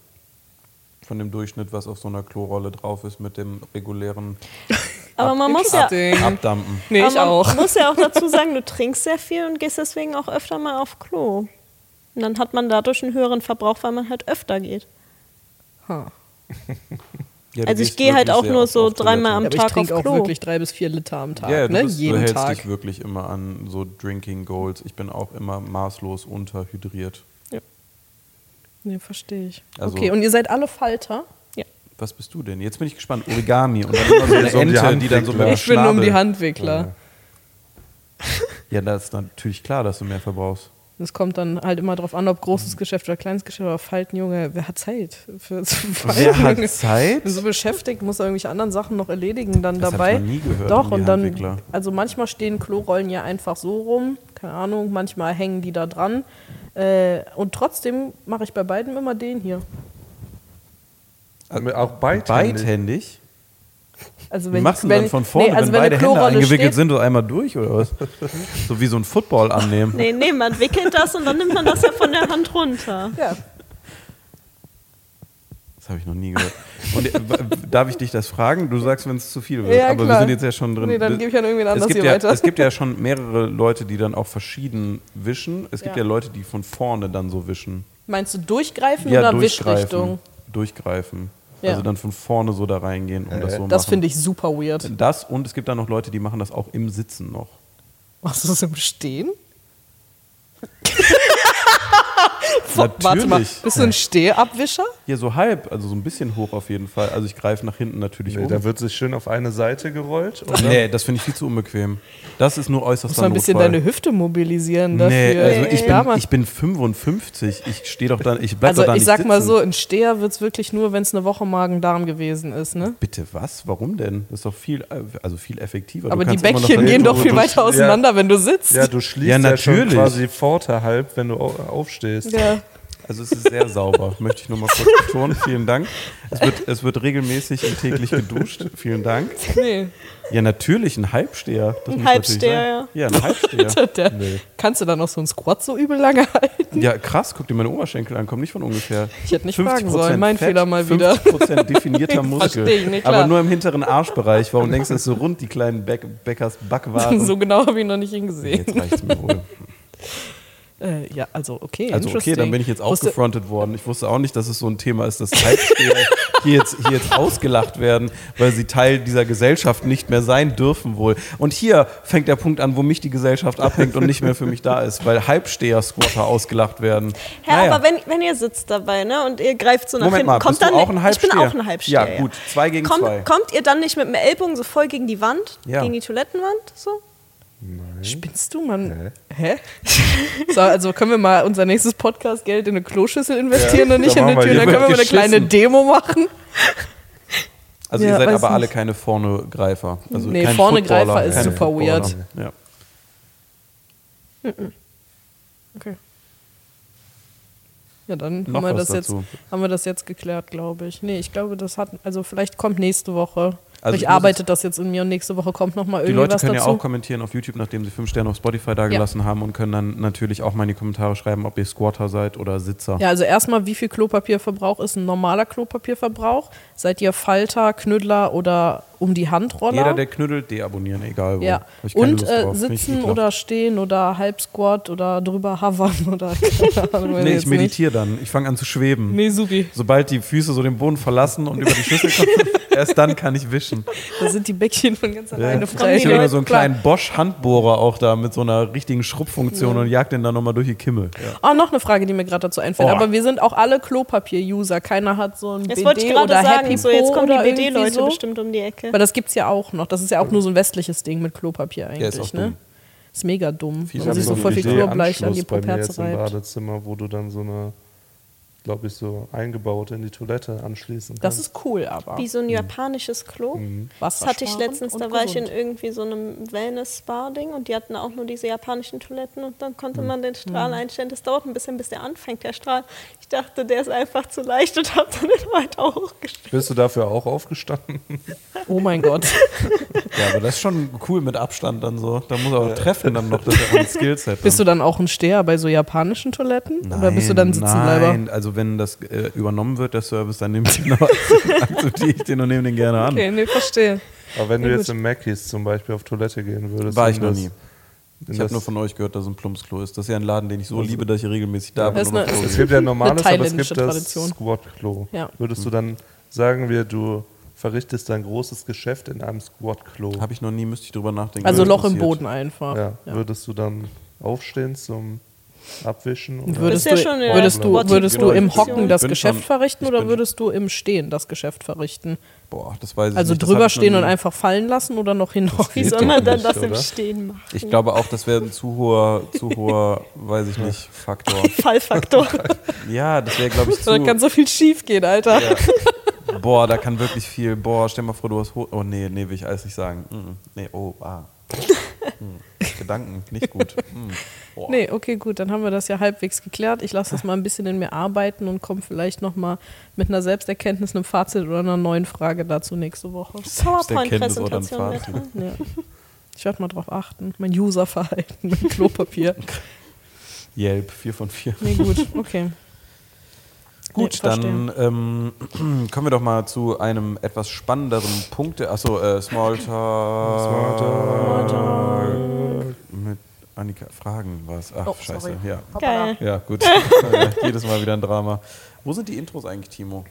Speaker 1: Von dem Durchschnitt, was auf so einer Klorolle drauf ist, mit dem regulären [LAUGHS]
Speaker 3: Aber man muss ja.
Speaker 1: Abdampfen.
Speaker 2: Nee,
Speaker 3: aber
Speaker 2: ich
Speaker 3: man
Speaker 2: auch.
Speaker 3: muss ja auch dazu [LAUGHS] sagen, du trinkst sehr viel und gehst deswegen auch öfter mal auf Klo. Und dann hat man dadurch einen höheren Verbrauch, weil man halt öfter geht.
Speaker 2: Ha.
Speaker 1: Ja, du
Speaker 3: Also ich gehe halt auch nur so
Speaker 1: auf
Speaker 3: dreimal am
Speaker 2: Aber ich
Speaker 3: Tag
Speaker 2: trinke
Speaker 3: auf
Speaker 2: auch
Speaker 3: Klo.
Speaker 2: wirklich drei bis vier Liter am Tag,
Speaker 1: Ja, ja, du,
Speaker 2: ne?
Speaker 1: bist, du
Speaker 2: Jeden
Speaker 1: hältst
Speaker 2: Tag.
Speaker 1: dich wirklich immer an so Drinking Goals. Ich bin auch immer maßlos unterhydriert.
Speaker 2: Nee, verstehe ich.
Speaker 1: Also-
Speaker 2: okay, und ihr seid alle Falter?
Speaker 1: Was bist du denn? Jetzt bin ich gespannt. Origami und dann immer [LAUGHS] so eine
Speaker 4: So die
Speaker 1: Ente, die dann so mit
Speaker 2: Ich bin um
Speaker 1: Schnabel.
Speaker 2: die Handwickler.
Speaker 1: Ja, das ist natürlich klar, dass du mehr verbrauchst.
Speaker 2: Es kommt dann halt immer drauf an, ob großes Geschäft oder kleines Geschäft, aber Falten, Junge, wer hat Zeit für zu falten?
Speaker 1: Wer hat? Zeit?
Speaker 2: Bin so beschäftigt, muss irgendwelche anderen Sachen noch erledigen dann
Speaker 1: Das hab
Speaker 2: dabei.
Speaker 1: ich noch nie gehört,
Speaker 2: Doch,
Speaker 1: um die
Speaker 2: und dann, also manchmal stehen Klorollen ja einfach so rum, keine Ahnung, manchmal hängen die da dran. Äh, und trotzdem mache ich bei beiden immer den hier.
Speaker 4: Also auch beidhändig.
Speaker 1: Beidhändig?
Speaker 2: Also
Speaker 1: Wie
Speaker 2: wenn
Speaker 1: machst du
Speaker 2: wenn
Speaker 1: dann von vorne,
Speaker 2: nee, also
Speaker 1: wenn beide
Speaker 2: eine
Speaker 1: Hände eingewickelt
Speaker 2: steht,
Speaker 1: sind und einmal durch oder was? so wie so ein Football annehmen.
Speaker 3: Nee, nee, man wickelt das und dann nimmt man das ja von der Hand runter.
Speaker 2: Ja,
Speaker 1: Das habe ich noch nie gehört. Und äh, darf ich dich das fragen? Du sagst, wenn es zu viel wird.
Speaker 2: Ja,
Speaker 1: aber wir
Speaker 2: klar.
Speaker 1: sind jetzt ja schon drin.
Speaker 2: nee, dann gebe ich an irgendwen anders hier
Speaker 1: ja,
Speaker 2: weiter.
Speaker 1: es gibt ja schon mehrere Leute, die dann auch verschieden wischen. Es gibt ja,
Speaker 2: Ja.
Speaker 1: Leute, die von vorne dann so wischen.
Speaker 2: Meinst du durchgreifen
Speaker 1: Ja,
Speaker 2: oder
Speaker 1: durchgreifen.
Speaker 2: Wischrichtung?
Speaker 1: Durchgreifen.
Speaker 2: Ja.
Speaker 1: Also dann von vorne so da reingehen und das so
Speaker 2: Das finde ich super weird.
Speaker 1: Das und es gibt dann noch Leute, die machen das auch im Sitzen noch.
Speaker 2: Machst du das im Stehen? [LAUGHS] [LAUGHS]
Speaker 1: Natürlich.
Speaker 2: Warte mal, bist du ein Stehabwischer?
Speaker 1: Ja, so halb, also so ein bisschen hoch auf jeden Fall. Also ich greife nach hinten natürlich
Speaker 4: Nee,
Speaker 1: um.
Speaker 4: da wird sich schön auf eine Seite gerollt. Dann
Speaker 1: Nee, das finde ich viel zu unbequem. Das ist nur äußerst
Speaker 2: Muss mal ein bisschen deine Hüfte mobilisieren dafür.
Speaker 1: Nee, also ich,
Speaker 2: Ja,
Speaker 1: bin, ich bin 55. Ich stehe doch dann, ich bleib
Speaker 2: also
Speaker 1: da
Speaker 2: ich
Speaker 1: nicht
Speaker 2: sag mal
Speaker 1: sitzen.
Speaker 2: so, ein Steher wird es wirklich nur, wenn es eine Woche Magen-Darm gewesen ist, ne?
Speaker 1: Bitte was? Warum denn? Das ist doch viel, also viel effektiver. Du
Speaker 2: Aber die Bäckchen gehen doch viel weiter
Speaker 4: ja.
Speaker 2: auseinander, wenn du sitzt.
Speaker 4: ja, du schließt
Speaker 1: Ja,
Speaker 4: ja, schon
Speaker 1: natürlich.
Speaker 4: quasi vorderhalb, wenn du au- aufstehst.
Speaker 2: Ja.
Speaker 1: Also es ist sehr sauber, [LAUGHS] möchte ich nur mal kurz betonen. Vielen Dank. Es wird, es wird regelmäßig und täglich geduscht. Vielen Dank.
Speaker 2: Nee.
Speaker 1: Ja, natürlich, ein Halbsteher. Das
Speaker 3: Ein Halbsteher,
Speaker 1: sein. Ja, ein Halbsteher. [LAUGHS]
Speaker 2: Der, Kannst du da noch so einen Squat so übel lange halten?
Speaker 1: Ja, krass, guck dir meine Oberschenkel an, komm nicht von ungefähr.
Speaker 2: Ich hätte nicht
Speaker 1: 50%
Speaker 2: fragen sollen, mein
Speaker 1: Fett,
Speaker 2: Fehler mal wieder.
Speaker 1: 50% definierter [LAUGHS] Muskel.
Speaker 2: Ich, nee,
Speaker 1: aber nur im hinteren Arschbereich. Warum denkst du, das ist so rund, die kleinen Bäck Bäckers Backwaren?
Speaker 2: so genau habe ich noch nicht hingesehen.
Speaker 1: Jetzt reicht's mir wohl.
Speaker 2: Äh, ja, also okay.
Speaker 1: Also okay, dann bin ich jetzt auch
Speaker 2: Wusste-
Speaker 1: gefrontet worden. Ich wusste auch nicht, dass es so ein Thema ist, dass Halbsteher [LAUGHS] hier jetzt, hier jetzt ausgelacht werden, weil sie Teil dieser Gesellschaft nicht mehr sein dürfen wohl. Und hier fängt der Punkt an, wo mich die Gesellschaft abhängt und nicht mehr für mich da ist, weil Halbsteher-Squatter ausgelacht werden.
Speaker 3: Ja,
Speaker 1: Naja.
Speaker 3: aber wenn, wenn ihr sitzt dabei, ne, und ihr greift so nach
Speaker 1: Moment
Speaker 3: hinten,
Speaker 1: mal,
Speaker 3: kommt
Speaker 1: bist du
Speaker 3: dann
Speaker 1: auch ein
Speaker 3: ich bin
Speaker 1: Halbsteher?
Speaker 3: auch ein Halbsteher.
Speaker 1: Ja, gut, zwei gegen
Speaker 3: kommt,
Speaker 1: zwei.
Speaker 3: Kommt ihr dann nicht mit dem Ellbogen so voll gegen die Wand,
Speaker 1: Ja.
Speaker 3: gegen die Toilettenwand, so?
Speaker 2: Spinnst du, Mann? Hä? [LAUGHS] So, also können wir mal unser nächstes Podcast-Geld in eine Kloschüssel investieren
Speaker 4: Ja,
Speaker 2: und nicht in eine Tür? Dann können wir mal eine kleine Demo machen.
Speaker 1: Also
Speaker 2: Ja,
Speaker 1: ihr seid aber alle
Speaker 2: nicht.
Speaker 1: keine Vorne-Greifer. Also
Speaker 2: Nee, Vorne-Greifer ist
Speaker 1: keine
Speaker 2: super
Speaker 1: Footballer.
Speaker 2: weird.
Speaker 1: Ja.
Speaker 2: Okay. Ja, dann
Speaker 1: Noch
Speaker 2: haben wir, das jetzt, haben wir das jetzt geklärt, glaube ich. Nee, ich glaube, das hat, also vielleicht kommt nächste Woche.
Speaker 1: Also ich muss
Speaker 2: arbeitet das jetzt in mir und nächste Woche kommt noch mal
Speaker 1: Die Leute können
Speaker 2: dazu.
Speaker 1: ja auch kommentieren auf YouTube, nachdem sie fünf Sterne auf Spotify dagelassen haben und können dann natürlich auch mal in die Kommentare schreiben, ob ihr Squatter seid oder Sitzer.
Speaker 2: Ja, also erstmal, wie viel Klopapierverbrauch ist ein normaler Klopapierverbrauch? Seid ihr Falter, Knüddler oder um die Handroller?
Speaker 1: Jeder, der knüttelt, deabonnieren, egal wo.
Speaker 2: ja. Und äh, sitzen oder stehen oder halb Squat oder drüber hovern [LAUGHS] oder keine Ahnung.
Speaker 1: Nee, ich meditiere dann. Ich fange an zu schweben.
Speaker 2: Nee, supi.
Speaker 1: Sobald die Füße so den Boden verlassen und über die Schüssel kommen, [LAUGHS] erst dann kann ich wischen.
Speaker 2: Da sind die Bäckchen von ganz alleine
Speaker 1: Ja.
Speaker 2: frei.
Speaker 1: Ich habe immer so einen kleinen Bosch-Handbohrer auch da mit so einer richtigen Schrubbfunktion und jag den dann nochmal durch die Kimme. Ja.
Speaker 2: Oh, noch eine Frage, die mir gerade dazu einfällt.
Speaker 1: Oh.
Speaker 2: Aber wir sind auch alle Klopapier-User. Keiner hat so ein
Speaker 3: Jetzt
Speaker 2: BD
Speaker 3: wollte ich gerade
Speaker 2: oder
Speaker 3: sagen,
Speaker 2: Happy
Speaker 3: so jetzt kommen die BD-Leute
Speaker 2: so.
Speaker 3: bestimmt um die Ecke.
Speaker 2: Weil das gibt's ja auch noch. Das ist ja auch nur so ein westliches Ding mit Klopapier eigentlich,
Speaker 1: Ja, ist auch
Speaker 2: ne?
Speaker 1: dumm.
Speaker 2: Ist mega dumm.
Speaker 1: Viele
Speaker 2: Man
Speaker 1: haben
Speaker 2: sich so
Speaker 1: so
Speaker 2: voll viel
Speaker 1: einen
Speaker 2: Chlorbleich an die
Speaker 4: jetzt
Speaker 2: Properze
Speaker 4: im
Speaker 2: reibt.
Speaker 4: Badezimmer, wo du dann so eine glaube ich, so eingebaut in die Toilette anschließen
Speaker 2: Das
Speaker 4: kannst.
Speaker 2: ist cool, aber.
Speaker 3: Wie so ein japanisches Klo.
Speaker 4: Mhm.
Speaker 3: Das hatte ich letztens, da war ich in irgendwie so einem Wellness-Spa-Ding und die hatten auch nur diese japanischen Toiletten und dann konnte man den Strahl einstellen. Das dauert ein bisschen, bis der anfängt, der Strahl. Ich dachte, der ist einfach zu leicht und habe dann den weiter hochgestellt.
Speaker 4: Bist du dafür auch aufgestanden? [LAUGHS]
Speaker 2: Oh mein Gott. [LAUGHS]
Speaker 1: Ja, aber das ist schon cool mit Abstand dann so. Da muss er auch treffen dann noch, dass er ein Skillset
Speaker 2: Bist du dann auch ein Steher bei so japanischen Toiletten?
Speaker 1: Nein,
Speaker 2: Oder bist du dann Sitzenbleiber?
Speaker 1: Nein, also wenn das äh, übernommen wird, der Service, dann nehme ich den, auch- akzeptiere [LAUGHS] ich den und nehme den gerne an.
Speaker 2: Okay, nee, verstehe.
Speaker 4: Aber wenn
Speaker 2: Ja,
Speaker 4: du jetzt
Speaker 2: gut.
Speaker 4: im Mackies zum Beispiel auf Toilette gehen würdest.
Speaker 1: War ich noch
Speaker 4: das-
Speaker 1: nie. Ich habe nur von euch gehört, dass es ein Plumpsklo ist. Das ist ja ein Laden, den ich so liebe, dass ich regelmäßig da bin.
Speaker 2: Eine-
Speaker 4: Es
Speaker 1: gehe.
Speaker 4: gibt ja ein normales, aber es gibt das. Squat-Klo.
Speaker 2: Ja.
Speaker 4: Würdest du dann sagen wir, du verrichtest dein großes Geschäft in einem Squat-Klo?
Speaker 1: Habe ich noch nie, müsste ich drüber nachdenken.
Speaker 2: Also Loch im. Boden einfach.
Speaker 4: Ja.
Speaker 2: Ja.
Speaker 4: Würdest du dann aufstehen zum Abwischen? oder?
Speaker 2: Würdest, du,
Speaker 3: ja schon eine
Speaker 2: würdest, du, würdest du im. Hocken das Geschäft
Speaker 1: schon-
Speaker 2: verrichten
Speaker 1: ich
Speaker 2: oder würdest du im Stehen das Geschäft verrichten?
Speaker 1: Boah, das weiß ich
Speaker 2: Also
Speaker 1: nicht. Das
Speaker 2: drüber stehen und einfach fallen lassen oder noch hinhocken?
Speaker 3: Wie soll man dann das im
Speaker 4: oder?
Speaker 3: Stehen machen?
Speaker 1: Ich glaube auch, das wäre ein zu hoher, zu hoher, weiß ich nicht, [LAUGHS] Faktor.
Speaker 3: Fallfaktor. [LAUGHS]
Speaker 1: Ja, das wäre, glaube ich, zu.
Speaker 2: Da kann so viel schief gehen, Alter.
Speaker 1: Ja. Boah, da kann wirklich viel. Boah, stell mal vor, du hast. Ho oh, nee, nee, will ich alles nicht sagen. Mm, nee, oh, ah. Mm. [LAUGHS] Gedanken, nicht gut. Mm. Boah.
Speaker 2: Nee, okay, gut, dann haben wir das ja halbwegs geklärt. Ich lasse das mal ein bisschen in mir arbeiten und komme vielleicht nochmal mit einer Selbsterkenntnis, einem Fazit oder einer neuen Frage dazu nächste Woche.
Speaker 1: Selbsterkenntnis oder ein
Speaker 3: PowerPoint-Präsentation.
Speaker 2: Ja. Ich werde mal drauf achten. Mein Userverhalten mit Klopapier. [LAUGHS]
Speaker 1: Yelp, 4 von 4.
Speaker 2: Nee, gut, okay.
Speaker 1: Gut,
Speaker 2: Nee,
Speaker 1: dann ähm, [CLEARS THROAT] kommen wir doch mal zu einem etwas spannenderen Punkt. Achso, äh, Smalltalk.
Speaker 4: Smalltalk.
Speaker 1: Mit Annika. Fragen was? Ach,
Speaker 2: Oh,
Speaker 1: scheiße.
Speaker 2: sorry.
Speaker 1: Ja.
Speaker 3: Geil.
Speaker 1: ja, gut. [LAUGHS] Jedes Mal wieder ein Drama. Wo sind die Intros eigentlich, Timo?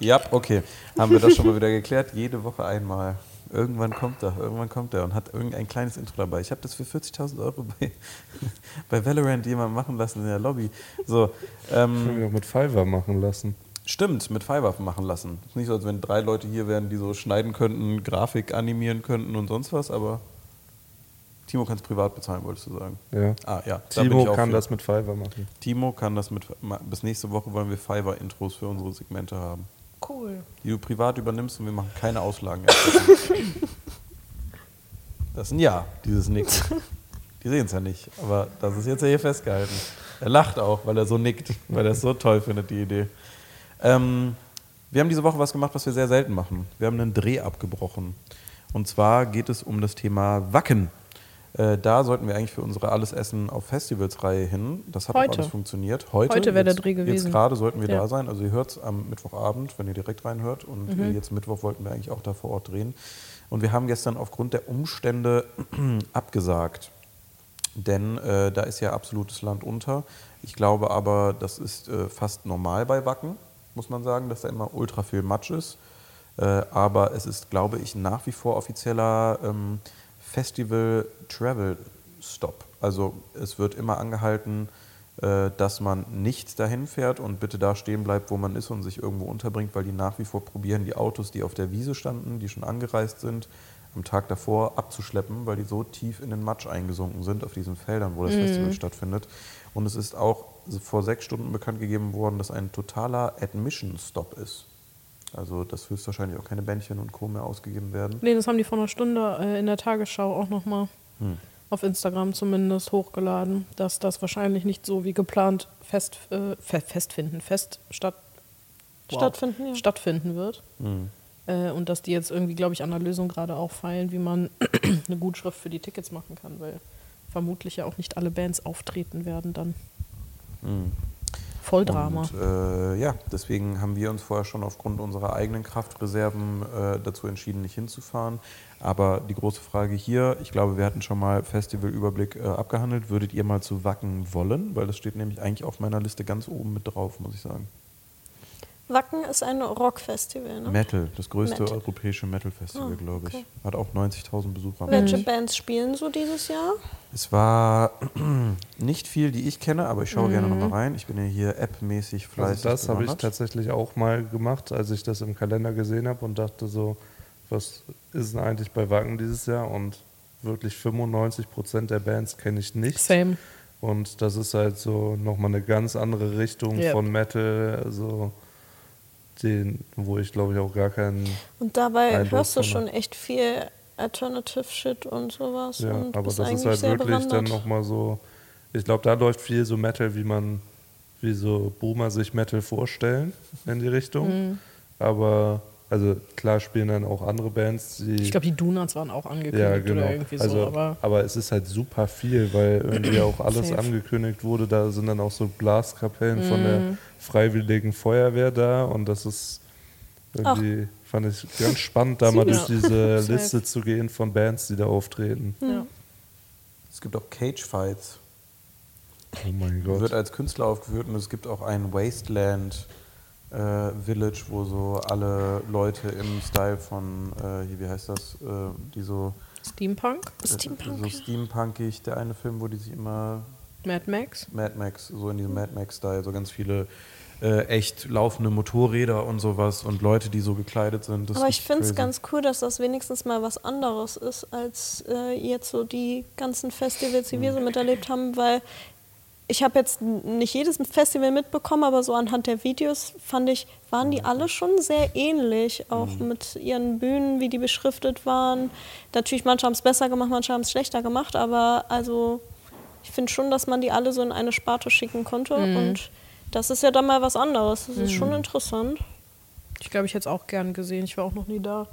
Speaker 1: Ja, okay. Haben wir das schon mal wieder geklärt? Jede Woche einmal. Irgendwann kommt er, irgendwann kommt er und hat irgendein kleines Intro dabei. Ich habe das für 40.000 Euro bei, [LAUGHS] bei Valorant jemand machen lassen in der Lobby. So, ähm,
Speaker 4: Können wir auch mit Fiverr machen lassen.
Speaker 1: Stimmt, mit Fiverr machen lassen. Ist nicht so, als wenn drei Leute hier wären, die so schneiden könnten, Grafik animieren könnten und sonst was, aber Timo kann es privat bezahlen, wolltest du sagen.
Speaker 4: Ja.
Speaker 1: Ah ja, da bin ich
Speaker 4: Timo
Speaker 1: auch
Speaker 4: kann
Speaker 1: für.
Speaker 4: das mit Fiverr machen.
Speaker 1: Timo kann das mit. Bis nächste Woche wollen wir Fiverr-Intros für unsere Segmente haben.
Speaker 2: Cool.
Speaker 1: Die du privat übernimmst und wir machen keine Auslagen. [LAUGHS] das ist ein Ja, dieses Nicken. Die sehen es ja nicht, aber das ist jetzt ja hier festgehalten. Er lacht auch, weil er so nickt, weil er es so toll findet, die Idee. Ähm, wir haben diese Woche was gemacht, was wir sehr selten machen. Wir haben einen Dreh abgebrochen. Und zwar geht es um das Thema Wacken. Äh, da sollten wir eigentlich für unsere Alles Essen auf Festivals-Reihe hin. Das hat auch
Speaker 2: Heute.
Speaker 1: alles funktioniert. Heute,
Speaker 2: Heute wäre der
Speaker 1: jetzt-
Speaker 2: Dreh
Speaker 1: Jetzt
Speaker 2: gewesen.
Speaker 1: gerade sollten wir
Speaker 2: Ja.
Speaker 1: da sein. Also ihr hört es am Mittwochabend, wenn ihr direkt reinhört. Und
Speaker 2: Mhm.
Speaker 1: äh, jetzt Mittwoch wollten wir eigentlich auch da vor Ort drehen. Und wir haben gestern aufgrund der Umstände [CLEARS THROAT] abgesagt. Denn äh, da ist ja absolutes Land unter. Ich glaube aber, das ist äh, fast normal bei Wacken, muss man sagen, dass da immer ultra viel Matsch ist. Äh, aber es ist, glaube ich, nach wie vor offizieller ähm, Festival Travel Stop. Also es wird immer angehalten, äh, dass man nicht dahin fährt und bitte da stehen bleibt, wo man ist und sich irgendwo unterbringt, weil die nach wie vor probieren, die Autos, die auf der Wiese standen, die schon angereist sind, am Tag davor abzuschleppen, weil die so tief in den Matsch eingesunken sind auf diesen Feldern, wo das Festival stattfindet. Und es ist auch vor sechs Stunden bekannt gegeben worden, dass ein totaler Admission-Stop ist. Also dass höchstwahrscheinlich auch keine Bändchen und Co. mehr ausgegeben werden.
Speaker 2: Nee, das haben die vor einer Stunde äh, in der Tagesschau auch nochmal
Speaker 1: Hm.
Speaker 2: auf Instagram zumindest hochgeladen, dass das wahrscheinlich nicht so wie geplant fest, äh, fe festfinden, fest statt, wow,
Speaker 3: Stattfinden, ja.
Speaker 2: stattfinden wird.
Speaker 1: Hm.
Speaker 2: Äh, und dass die jetzt irgendwie, glaube ich, an der Lösung gerade auch feilen, wie man [CLEARS THROAT] eine Gutschrift für die Tickets machen kann, weil vermutlich ja auch nicht alle Bands auftreten werden dann.
Speaker 1: Hm.
Speaker 2: Voll.
Speaker 1: Und äh, ja, deswegen haben wir uns vorher schon aufgrund unserer eigenen Kraftreserven äh, dazu entschieden, nicht hinzufahren. Aber die große Frage hier, ich glaube, wir hatten schon mal Festivalüberblick äh, abgehandelt. Würdet ihr mal zu Wacken wollen? Weil das steht nämlich eigentlich auf meiner Liste ganz oben mit drauf, muss ich sagen.
Speaker 3: Wacken ist ein Rockfestival, ne?
Speaker 1: Metal, das größte
Speaker 3: Metal.
Speaker 1: europäische Metal-Festival,
Speaker 3: Ah,
Speaker 1: glaube ich.
Speaker 3: okay.
Speaker 1: Hat auch 90.000 Besucher.
Speaker 3: Welche Bands spielen so dieses Jahr?
Speaker 1: Es war [CLEARS THROAT] nicht viel, die ich kenne, aber ich schaue gerne
Speaker 3: Mhm.
Speaker 1: nochmal rein. Ich bin ja hier appmäßig fleißig.
Speaker 4: Also das habe ich tatsächlich auch mal gemacht, als ich das im Kalender gesehen habe und dachte so, was ist denn eigentlich bei Wacken dieses Jahr? Und wirklich 95 Prozent der Bands kenne ich nicht.
Speaker 2: Same.
Speaker 4: Und das ist halt so nochmal eine ganz andere Richtung
Speaker 2: Yep.
Speaker 4: von Metal, also den, wo ich glaube ich auch gar keinen.
Speaker 3: Und dabei
Speaker 4: Eindruck
Speaker 3: hörst du schon echt viel Alternative Shit und sowas.
Speaker 4: Ja,
Speaker 3: und
Speaker 4: aber das ist halt wirklich dann
Speaker 3: bewandert.
Speaker 4: nochmal so. Ich glaube, da läuft viel so Metal, wie man, wie so Boomer sich Metal vorstellen in die Richtung.
Speaker 3: Mhm.
Speaker 4: Aber, also klar spielen dann auch andere Bands, die.
Speaker 2: Ich glaube, die Donuts waren auch angekündigt
Speaker 4: ja, genau.
Speaker 2: oder irgendwie
Speaker 4: also,
Speaker 2: so, aber
Speaker 4: aber es ist halt super viel, weil irgendwie auch [CLEARS THROAT] alles
Speaker 2: Safe.
Speaker 4: angekündigt wurde. Da sind dann auch so Blaskapellen von
Speaker 2: Mhm.
Speaker 4: der Freiwilligen Feuerwehr da und das ist irgendwie, fand ich ganz spannend, da mal durch diese. [LAUGHS] Liste zu gehen von Bands, die da auftreten.
Speaker 2: ja.
Speaker 1: Es gibt auch Cage Fights.
Speaker 4: Oh mein Gott.
Speaker 1: Wird als Künstler aufgeführt und es gibt auch ein Wasteland äh, Village, wo so alle Leute im Style von, äh, hier, wie heißt das, äh, die so,
Speaker 2: Steampunk,
Speaker 1: äh,
Speaker 3: Steampunk.
Speaker 1: so steampunkig, der eine Film, wo die sich immer
Speaker 2: Mad Max.
Speaker 1: Mad Max, so in diesem Mad Max-Style, so ganz viele äh, echt laufende Motorräder und sowas und Leute, die so gekleidet sind. Das
Speaker 3: Aber ich finde es ganz cool, dass das wenigstens mal was anderes ist, als äh, jetzt so die ganzen Festivals, die wir so miterlebt haben, weil ich habe jetzt nicht jedes Festival mitbekommen, aber so anhand der Videos fand ich, waren die alle schon sehr ähnlich, auch mit ihren Bühnen, wie die beschriftet waren. Natürlich, manche haben es besser gemacht, manche haben es schlechter gemacht, aber also ich finde schon, dass man die alle so in eine Sparte schicken konnte und das ist ja dann mal was anderes. Das ist schon interessant.
Speaker 2: Ich glaube, ich hätte es auch gern gesehen. Ich war auch noch nie da.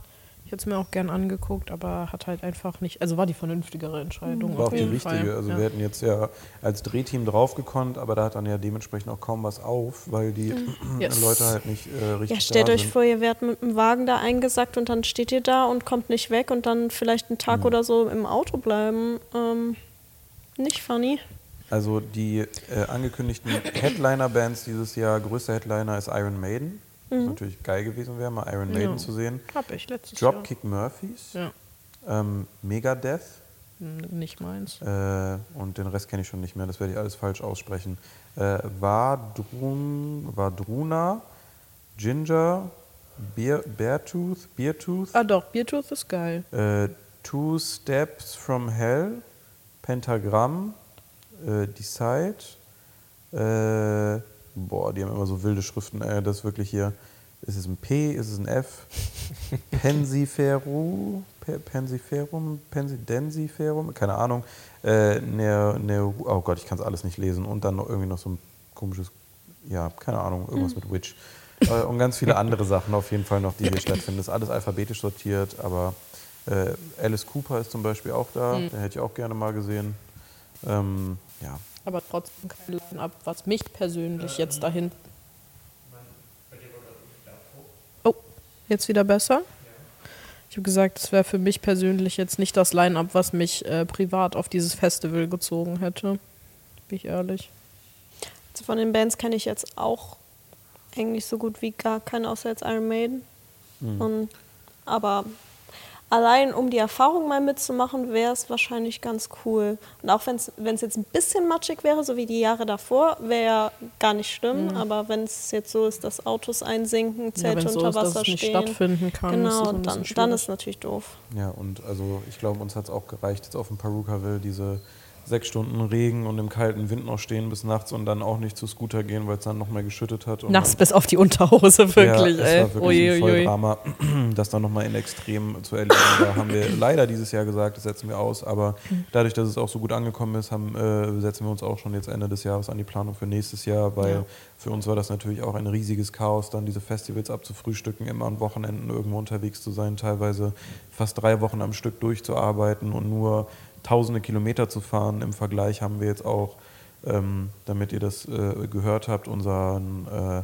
Speaker 2: Ich hätte es mir auch gern angeguckt, aber hat halt einfach nicht. Also war die vernünftigere Entscheidung.
Speaker 1: War
Speaker 2: auf
Speaker 1: auch die richtige.
Speaker 2: Fall.
Speaker 1: Also
Speaker 2: ja.
Speaker 1: wir hätten jetzt ja als Drehteam draufgekonnt, aber da hat dann ja dementsprechend auch kaum was auf, weil die [CLEARS THROAT]
Speaker 2: Yes.
Speaker 1: Leute halt nicht äh, richtig
Speaker 3: Ja, stellt
Speaker 1: da
Speaker 3: euch
Speaker 1: sind.
Speaker 3: vor, ihr werdet mit dem Wagen da eingesackt und dann steht ihr da und kommt nicht weg und dann vielleicht einen Tag oder so im Auto bleiben. Ähm, nicht funny.
Speaker 1: Also die äh, angekündigten Headliner-Bands dieses Jahr, größter Headliner ist Iron Maiden. Was natürlich geil gewesen wäre, mal Iron Maiden
Speaker 2: Ja.
Speaker 1: zu sehen.
Speaker 2: Hab ich letztes
Speaker 1: Dropkick Murphys,
Speaker 2: Jahr.
Speaker 1: ähm, Megadeth
Speaker 2: Ja, nicht meins.
Speaker 1: äh, und den Rest kenne ich schon nicht mehr, das werde ich alles falsch aussprechen. Äh, Vadrun, Vadruna, Ginger, Bear, Beartooth, Beartooth,
Speaker 2: Ah doch, Beertooth ist geil.
Speaker 1: äh, Two Steps from Hell, Pentagramm, äh, Decide, äh, boah, die haben immer so wilde Schriften, äh, das ist wirklich hier, ist es ein P, ist es ein F, [LAUGHS] Pensiferu, Pe- Pensiferum, Pensi, Densiferum, keine Ahnung, äh, Ner, Ner, oh Gott, ich kann es alles nicht lesen. Und dann noch irgendwie noch so ein komisches, ja, keine Ahnung, irgendwas mit Witch. Äh, und ganz viele andere Sachen auf jeden Fall noch, die hier [LAUGHS] stattfinden. Das ist alles alphabetisch sortiert, aber äh, Alice Cooper ist zum Beispiel auch da, den hätte ich auch gerne mal gesehen. Ähm, ja,
Speaker 2: Aber trotzdem kein Line-Up, was mich persönlich jetzt dahin. Oh, jetzt wieder besser? Ich habe gesagt, es wäre für mich persönlich jetzt nicht das Line-Up, was mich äh, privat auf dieses Festival gezogen hätte. Bin ich ehrlich.
Speaker 3: Also von den Bands kenne ich jetzt auch eigentlich so gut wie gar keine, außer jetzt Iron Maiden. Und, aber allein um die Erfahrung mal mitzumachen, wäre es wahrscheinlich ganz cool. Und auch wenn es jetzt ein bisschen matschig wäre, so wie die Jahre davor, wäre ja gar nicht schlimm. Aber wenn es jetzt so ist, dass Autos einsinken,
Speaker 2: Ja,
Speaker 3: Zelte
Speaker 2: wenn's so
Speaker 3: unter
Speaker 2: ist, dass
Speaker 3: Wasser
Speaker 2: es nicht
Speaker 3: stehen.
Speaker 2: stattfinden kann, ist das
Speaker 3: Genau,
Speaker 2: bisschen
Speaker 3: dann, dann ist natürlich doof.
Speaker 1: ja, und also ich glaube, uns hat es auch gereicht, jetzt auf dem Perukaville diese sechs Stunden Regen und im kalten Wind noch stehen bis nachts und dann auch nicht zu Scooter gehen, weil es dann noch mehr geschüttet hat. Dann-
Speaker 2: bis auf die Unterhose, wirklich,
Speaker 1: ja, es
Speaker 2: ey.
Speaker 1: war wirklich
Speaker 2: Ui,
Speaker 1: ein. Volldrama, [CLEARS THROAT] das dann nochmal in Extrem zu erleben. Da haben wir [LAUGHS] leider dieses Jahr gesagt, das setzen wir aus, aber dadurch, dass es auch so gut angekommen ist, haben, äh, setzen wir uns auch schon jetzt Ende des Jahres an die Planung für nächstes Jahr, weil
Speaker 2: Ja.
Speaker 1: für uns war das natürlich auch ein riesiges Chaos, dann diese Festivals abzufrühstücken, immer an Wochenenden irgendwo unterwegs zu sein, teilweise fast drei Wochen am Stück durchzuarbeiten und nur tausende Kilometer zu fahren. Im Vergleich haben wir jetzt auch, ähm, damit ihr das äh, gehört habt, unseren äh,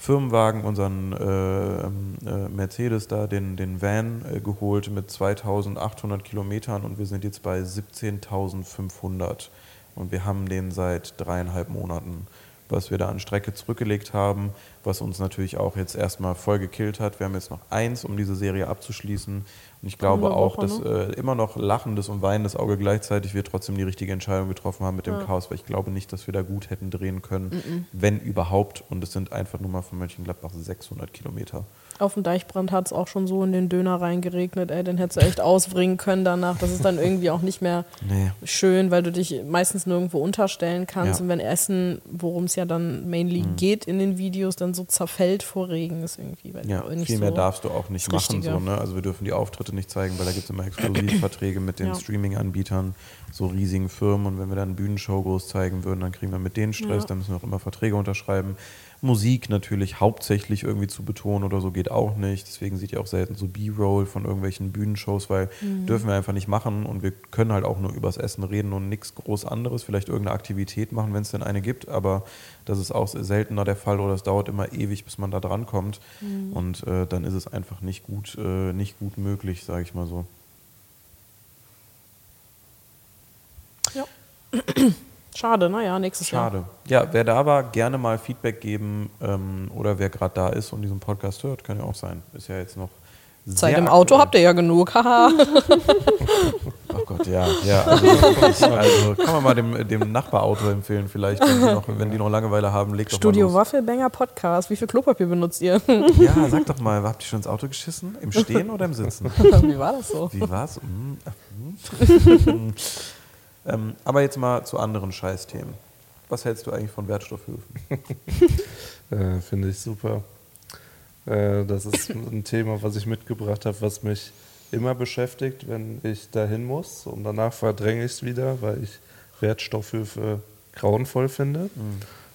Speaker 1: Firmenwagen, unseren äh, ähm, äh, Mercedes da, den, den Van äh, geholt mit 2800 Kilometern und wir sind jetzt bei 17.500 und wir haben den seit dreieinhalb Monaten, was wir da an Strecke zurückgelegt haben, was uns natürlich auch jetzt erstmal voll gekillt hat. Wir haben jetzt noch eins, um diese Serie abzuschließen Und ich glaube auch,
Speaker 2: Woche,
Speaker 1: dass äh, immer noch lachendes und weinendes Auge gleichzeitig wir trotzdem die richtige Entscheidung getroffen haben mit dem
Speaker 2: Ja.
Speaker 1: Chaos, weil ich glaube nicht, dass wir da gut hätten drehen können, wenn überhaupt. Und es sind einfach nur mal von Mönchengladbach 600 Kilometer.
Speaker 2: Auf dem Deichbrand hat es auch schon so in den Döner reingeregnet, ey, den hättest du echt ausbringen können danach. Das ist dann irgendwie auch nicht mehr
Speaker 1: Nee.
Speaker 2: schön, weil du dich meistens nirgendwo unterstellen kannst.
Speaker 1: Ja.
Speaker 2: Und wenn Essen, worum es ja dann mainly geht in den Videos, dann so zerfällt vor Regen, ist irgendwie weil
Speaker 1: Ja, viel
Speaker 2: so
Speaker 1: mehr darfst du auch nicht machen. So, ne? Also wir dürfen die Auftritte nicht zeigen, weil da gibt es immer Exklusivverträge mit den
Speaker 2: Ja.
Speaker 1: Streaming-Anbietern, so riesigen Firmen. Und wenn wir dann Bühnenshow groß zeigen würden, dann kriegen wir mit denen Stress,
Speaker 2: Ja.
Speaker 1: dann müssen wir auch immer Verträge unterschreiben. Musik natürlich hauptsächlich irgendwie zu betonen oder so geht auch nicht. Deswegen sieht ihr auch selten so B-Roll von irgendwelchen Bühnenshows, weil
Speaker 2: Mhm.
Speaker 1: dürfen wir einfach nicht machen und wir können halt auch nur übers Essen reden und nichts groß anderes. Vielleicht irgendeine Aktivität machen, wenn es denn eine gibt, aber das ist auch seltener der Fall oder es dauert immer ewig, bis man da dran kommt.
Speaker 2: Mhm.
Speaker 1: Und äh, dann ist es einfach nicht gut, äh, nicht gut möglich, sage ich mal so. [CLEARS THROAT]
Speaker 2: Schade, naja, nächstes Jahr.
Speaker 1: Schade. Ja, wer da war, gerne mal Feedback geben ähm, oder wer gerade da ist und diesen Podcast hört, kann ja auch sein. Ist ja jetzt noch.
Speaker 2: Zeit im Auto
Speaker 1: aktuell.
Speaker 2: habt ihr ja genug, haha. [LAUGHS]
Speaker 1: Oh Gott, ja. ja also, also kann man mal dem, dem Nachbarauto empfehlen, vielleicht, wenn die, noch, wenn die noch Langeweile haben, legt doch
Speaker 2: Studio
Speaker 1: mal los.
Speaker 2: Waffelbanger Podcast. Wie viel Klopapier benutzt ihr? [LAUGHS]
Speaker 1: Ja, sag doch mal, habt ihr schon ins Auto geschissen? Im Stehen oder im Sitzen? [LAUGHS]
Speaker 2: Wie war das so?
Speaker 1: Wie war's? Ach, hm. Ähm, aber jetzt mal zu anderen Scheißthemen. Was hältst du eigentlich von Wertstoffhöfen? [LAUGHS]
Speaker 4: Äh, Finde ich super. Äh, das ist ein Thema, was ich mitgebracht habe, was mich immer beschäftigt, wenn ich dahin muss. Und danach verdränge ich es wieder, weil ich Wertstoffhöfe grauenvoll finde.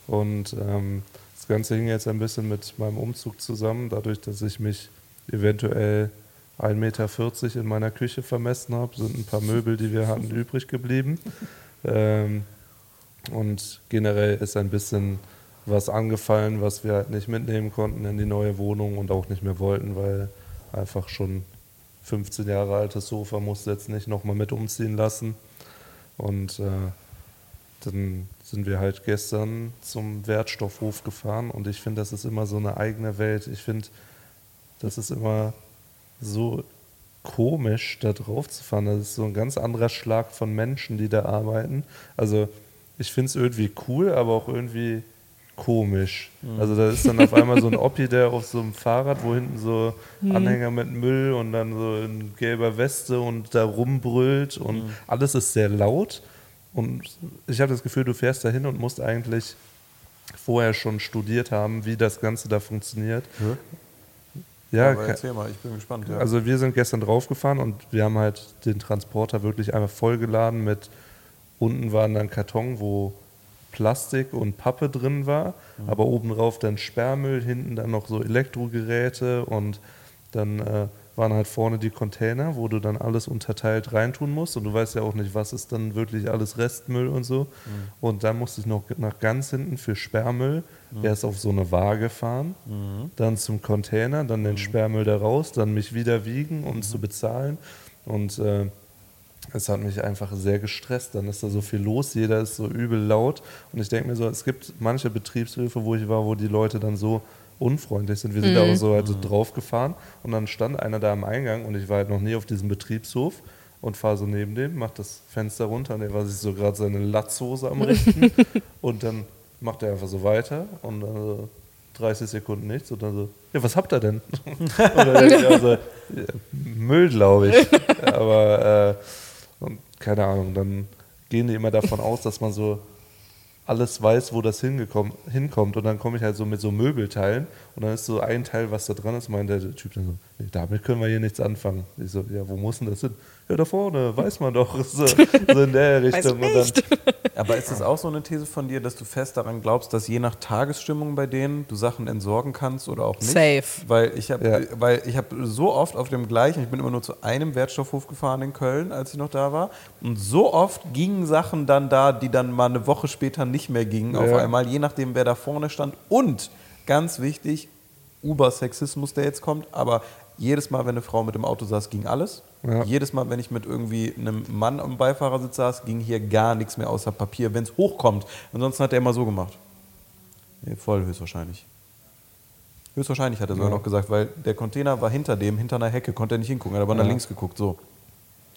Speaker 4: Und ähm, das Ganze hing jetzt ein bisschen mit meinem Umzug zusammen, dadurch, dass ich mich eventuell 1,40 Meter in meiner Küche vermessen habe, sind ein paar Möbel, die wir hatten, übrig geblieben. Ähm, und generell ist ein bisschen was angefallen, was wir halt nicht mitnehmen konnten in die neue Wohnung und auch nicht mehr wollten, weil einfach schon 15 Jahre altes Sofa musste jetzt nicht nochmal mit umziehen lassen. Und äh, dann sind wir halt gestern zum Wertstoffhof gefahren und ich finde, das ist immer so eine eigene Welt. Ich finde, das ist immer so komisch, da drauf zu fahren. Das ist so ein ganz anderer Schlag von Menschen, die da arbeiten. Also ich finde es irgendwie cool, aber auch irgendwie komisch. Also da ist dann auf einmal so ein Oppi, der auf so einem Fahrrad, wo hinten so Anhänger mit Müll und dann so in gelber Weste und da rumbrüllt und alles ist sehr laut. Und ich habe das Gefühl, du fährst da hin und musst eigentlich vorher schon studiert haben, wie das Ganze da funktioniert. Ja,
Speaker 1: aber erzähl mal, ich bin gespannt. Ja.
Speaker 4: also wir sind gestern draufgefahren und wir haben halt den Transporter wirklich einfach vollgeladen mit, unten waren dann Karton, wo Plastik und Pappe drin war, aber oben drauf dann Sperrmüll, hinten dann noch so Elektrogeräte und dann äh, waren halt vorne die Container, wo du dann alles unterteilt reintun musst. Und du weißt ja auch nicht, was ist dann wirklich alles Restmüll und so. Und dann musste ich noch nach ganz hinten für Sperrmüll erst auf so eine Waage fahren, dann zum Container, dann den Sperrmüll da raus, dann mich wieder wiegen, um zu bezahlen. Und äh, es hat mich einfach sehr gestresst. Dann ist da so viel los, jeder ist so übel laut. Und ich denke mir so, es gibt manche Betriebshöfe, wo ich war, wo die Leute dann so unfreundlich sind. Wir sind da auch so halt so drauf gefahren und dann stand einer da am Eingang und ich war halt noch nie auf diesem Betriebshof und fahre so neben dem, macht das Fenster runter und er war sich so gerade seine Latzhose am richten [LAUGHS] und dann macht er einfach so weiter und dann so 30 Sekunden nichts und dann so, ja, was habt ihr denn? [LAUGHS] und dann also, ja, Müll, glaube ich. [LAUGHS] Aber äh, und keine Ahnung, dann gehen die immer davon aus, dass man so alles weiß, wo das hinkommt. Und dann komme ich halt so mit so Möbelteilen und dann ist so ein Teil, was da dran ist, meint der Typ dann so, nee, damit können wir hier nichts anfangen. Ich so, ja, wo muss denn das hin? Ja, da vorne, weiß man doch. [LAUGHS] So, so in der
Speaker 2: Weiß
Speaker 4: Richtung. dann.
Speaker 1: Aber ist das auch so eine These von dir, dass du fest daran glaubst, dass je nach Tagesstimmung bei denen du Sachen entsorgen kannst oder auch nicht?
Speaker 2: Safe.
Speaker 1: Weil ich habe
Speaker 4: Ja.
Speaker 1: weil ich habe so oft auf dem gleichen, ich bin immer nur zu einem Wertstoffhof gefahren in Köln, als ich noch da war, und so oft gingen Sachen dann da, die dann mal eine Woche später nicht mehr gingen, auf
Speaker 4: Ja.
Speaker 1: einmal, je nachdem wer da vorne stand. Und ganz wichtig, Uber-Sexismus, der jetzt kommt, aber jedes Mal, wenn eine Frau mit dem Auto saß, ging alles.
Speaker 4: Ja.
Speaker 1: Jedes Mal, wenn ich mit irgendwie einem Mann am Beifahrersitz saß, ging hier gar nichts mehr außer Papier, wenn es hochkommt. Ansonsten hat er immer so gemacht. Nee, voll höchstwahrscheinlich. Höchstwahrscheinlich hat er sogar
Speaker 4: Ja.
Speaker 1: noch gesagt, weil der Container war hinter dem, hinter einer Hecke, konnte er nicht hingucken. Er hat aber nach
Speaker 4: Ja.
Speaker 1: links geguckt, so.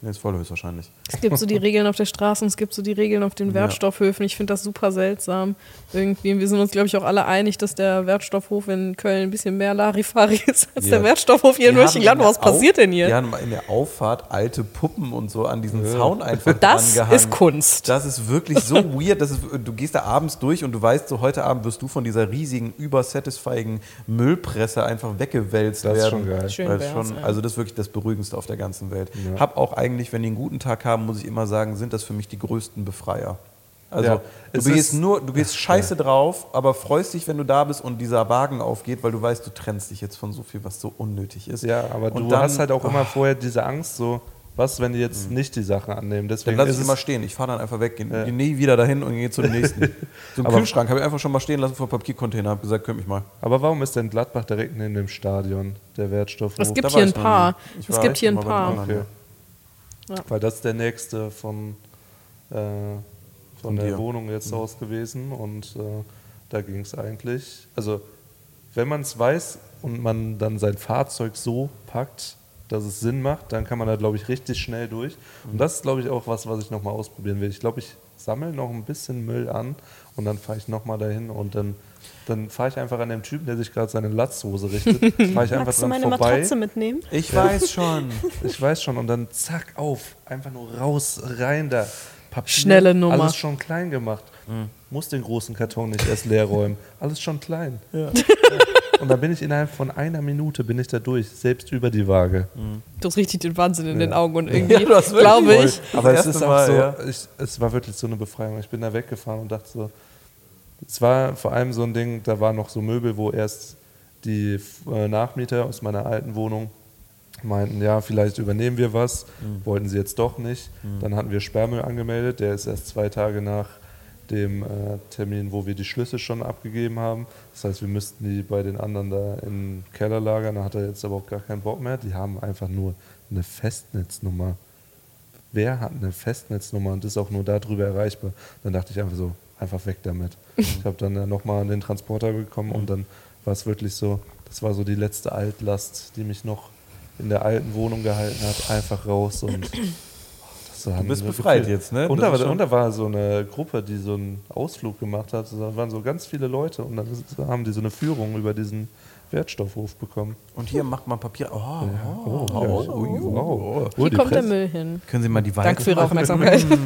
Speaker 1: Nee, ist voll höchstwahrscheinlich.
Speaker 2: Es gibt so die Regeln auf der Straße und es gibt so die Regeln auf den
Speaker 1: Ja.
Speaker 2: Wertstoffhöfen. Ich finde das super seltsam. Irgendwie, wir sind uns, glaube ich, auch alle einig, dass der Wertstoffhof in Köln ein bisschen mehr Larifari ist als
Speaker 1: Ja.
Speaker 2: der Wertstoffhof hier in
Speaker 1: Die
Speaker 2: Mönchengladbach. Was passiert denn
Speaker 1: Die
Speaker 2: hier?
Speaker 1: haben in der Auffahrt alte Puppen und so an diesen Zaun einfach
Speaker 2: Das
Speaker 1: drangehangen.
Speaker 2: ist Kunst.
Speaker 1: Das ist wirklich so [LAUGHS] weird. Das ist, du gehst da abends durch und du weißt, so heute Abend wirst du von dieser riesigen, übersatisfying Müllpresse einfach weggewälzt
Speaker 4: Das ist
Speaker 1: werden.
Speaker 4: schon geil.
Speaker 2: Schön
Speaker 1: schon,
Speaker 2: ja.
Speaker 1: Also das ist wirklich das Beruhigendste auf der ganzen Welt.
Speaker 4: Ja.
Speaker 1: Hab auch eigentlich, wenn die einen guten Tag haben, muss ich immer sagen, sind das für mich die größten Befreier. Also
Speaker 4: Ja,
Speaker 1: du gehst nur, du gehst [LAUGHS] scheiße drauf, aber freust dich, wenn du da bist und dieser Wagen aufgeht, weil du weißt, du trennst dich jetzt von so viel, was so unnötig ist.
Speaker 4: Ja, aber
Speaker 1: Und
Speaker 4: du
Speaker 1: dann-
Speaker 4: hast halt auch immer
Speaker 1: Ah.
Speaker 4: vorher diese Angst, so, was, wenn die jetzt nicht die Sachen annehmen.
Speaker 1: Dann
Speaker 4: Deswegen
Speaker 1: lasse
Speaker 4: ist
Speaker 1: ich
Speaker 4: es
Speaker 1: immer stehen. Ich fahre dann einfach weg, gehe
Speaker 4: Ja.
Speaker 1: geh nie wieder dahin und gehe zu dem [LAUGHS] nächsten. So einen
Speaker 4: Aber-
Speaker 1: Kühlschrank habe ich einfach schon mal stehen lassen vor Papiercontainer. Habe gesagt, könnt mich mal.
Speaker 4: Aber warum ist denn Gladbach direkt neben dem Stadion, der Wertstoffhof?
Speaker 2: Es gibt
Speaker 1: Da
Speaker 2: hier ein paar. Es gibt hier ein paar.
Speaker 4: Okay.
Speaker 2: Ja.
Speaker 4: Weil das ist der nächste von, äh, von
Speaker 1: Von
Speaker 4: der
Speaker 1: dir.
Speaker 4: Wohnung jetzt aus gewesen und äh, da ging es eigentlich. Also, wenn man es weiß und man dann sein Fahrzeug so packt, dass es Sinn macht, dann kann man da, glaube ich, richtig schnell durch. Und das ist, glaube ich, auch was, was ich nochmal ausprobieren will. Ich glaube, ich sammle noch ein bisschen Müll an und dann fahre ich nochmal dahin und dann, dann fahre ich einfach an dem Typen, der sich gerade seine Latzhose richtet, [LAUGHS] fahre ich einfach
Speaker 3: Magst du meine
Speaker 4: vorbei.
Speaker 3: Matratze mitnehmen?
Speaker 1: Ich weiß schon.
Speaker 4: Ich weiß schon. Und dann zack, auf. Einfach nur raus, rein da. Papier,
Speaker 2: Schnelle Nummer.
Speaker 4: Alles schon klein gemacht. Muss den großen Karton nicht erst leer räumen. Alles schon klein. [LAUGHS] Und dann bin ich innerhalb von einer Minute bin ich da durch, selbst über die Waage.
Speaker 2: Du hast richtig den Wahnsinn in den
Speaker 4: Ja.
Speaker 2: Augen und irgendwie,
Speaker 1: Ja, du hast wirklich
Speaker 2: glaube ich,
Speaker 4: Aber es ist auch
Speaker 1: Mal,
Speaker 4: so,
Speaker 1: ja.
Speaker 4: ich, es war wirklich so eine Befreiung. Ich bin da weggefahren und dachte so, es war vor allem so ein Ding, da waren noch so Möbel, wo erst die äh, Nachmieter aus meiner alten Wohnung meinten, ja, vielleicht übernehmen wir was,
Speaker 1: Mhm.
Speaker 4: wollten sie jetzt doch nicht. Dann hatten wir Sperrmüll angemeldet, der ist erst zwei Tage nach dem äh, Termin, wo wir die Schlüssel schon abgegeben haben. Das heißt, wir müssten die bei den anderen da im Keller lagern. Da hat er jetzt aber auch gar keinen Bock mehr. Die haben einfach nur eine Festnetznummer. Wer hat eine Festnetznummer und ist auch nur darüber erreichbar? Dann dachte ich einfach so, einfach weg damit. Ich habe dann nochmal an den Transporter bekommen und dann war es wirklich so, das war so die letzte Altlast, die mich noch in der alten Wohnung gehalten hat, einfach raus und [CLEARS THROAT]
Speaker 1: Du bist befreit
Speaker 4: Gefühl.
Speaker 1: jetzt, ne?
Speaker 4: Und da, und da war so eine Gruppe, die so einen Ausflug gemacht hat. Da waren so ganz viele Leute und dann haben die so eine Führung über diesen Wertstoffhof bekommen.
Speaker 1: Und hier macht man Papier. Oh, oh,
Speaker 4: Oh,
Speaker 1: oh,
Speaker 4: ja.
Speaker 1: oh, oh.
Speaker 4: Oh,
Speaker 2: hier kommt der Müll hin.
Speaker 1: Können Sie mal die Weite
Speaker 2: Danke für Ihre? Aufmerksamkeit. [LAUGHS]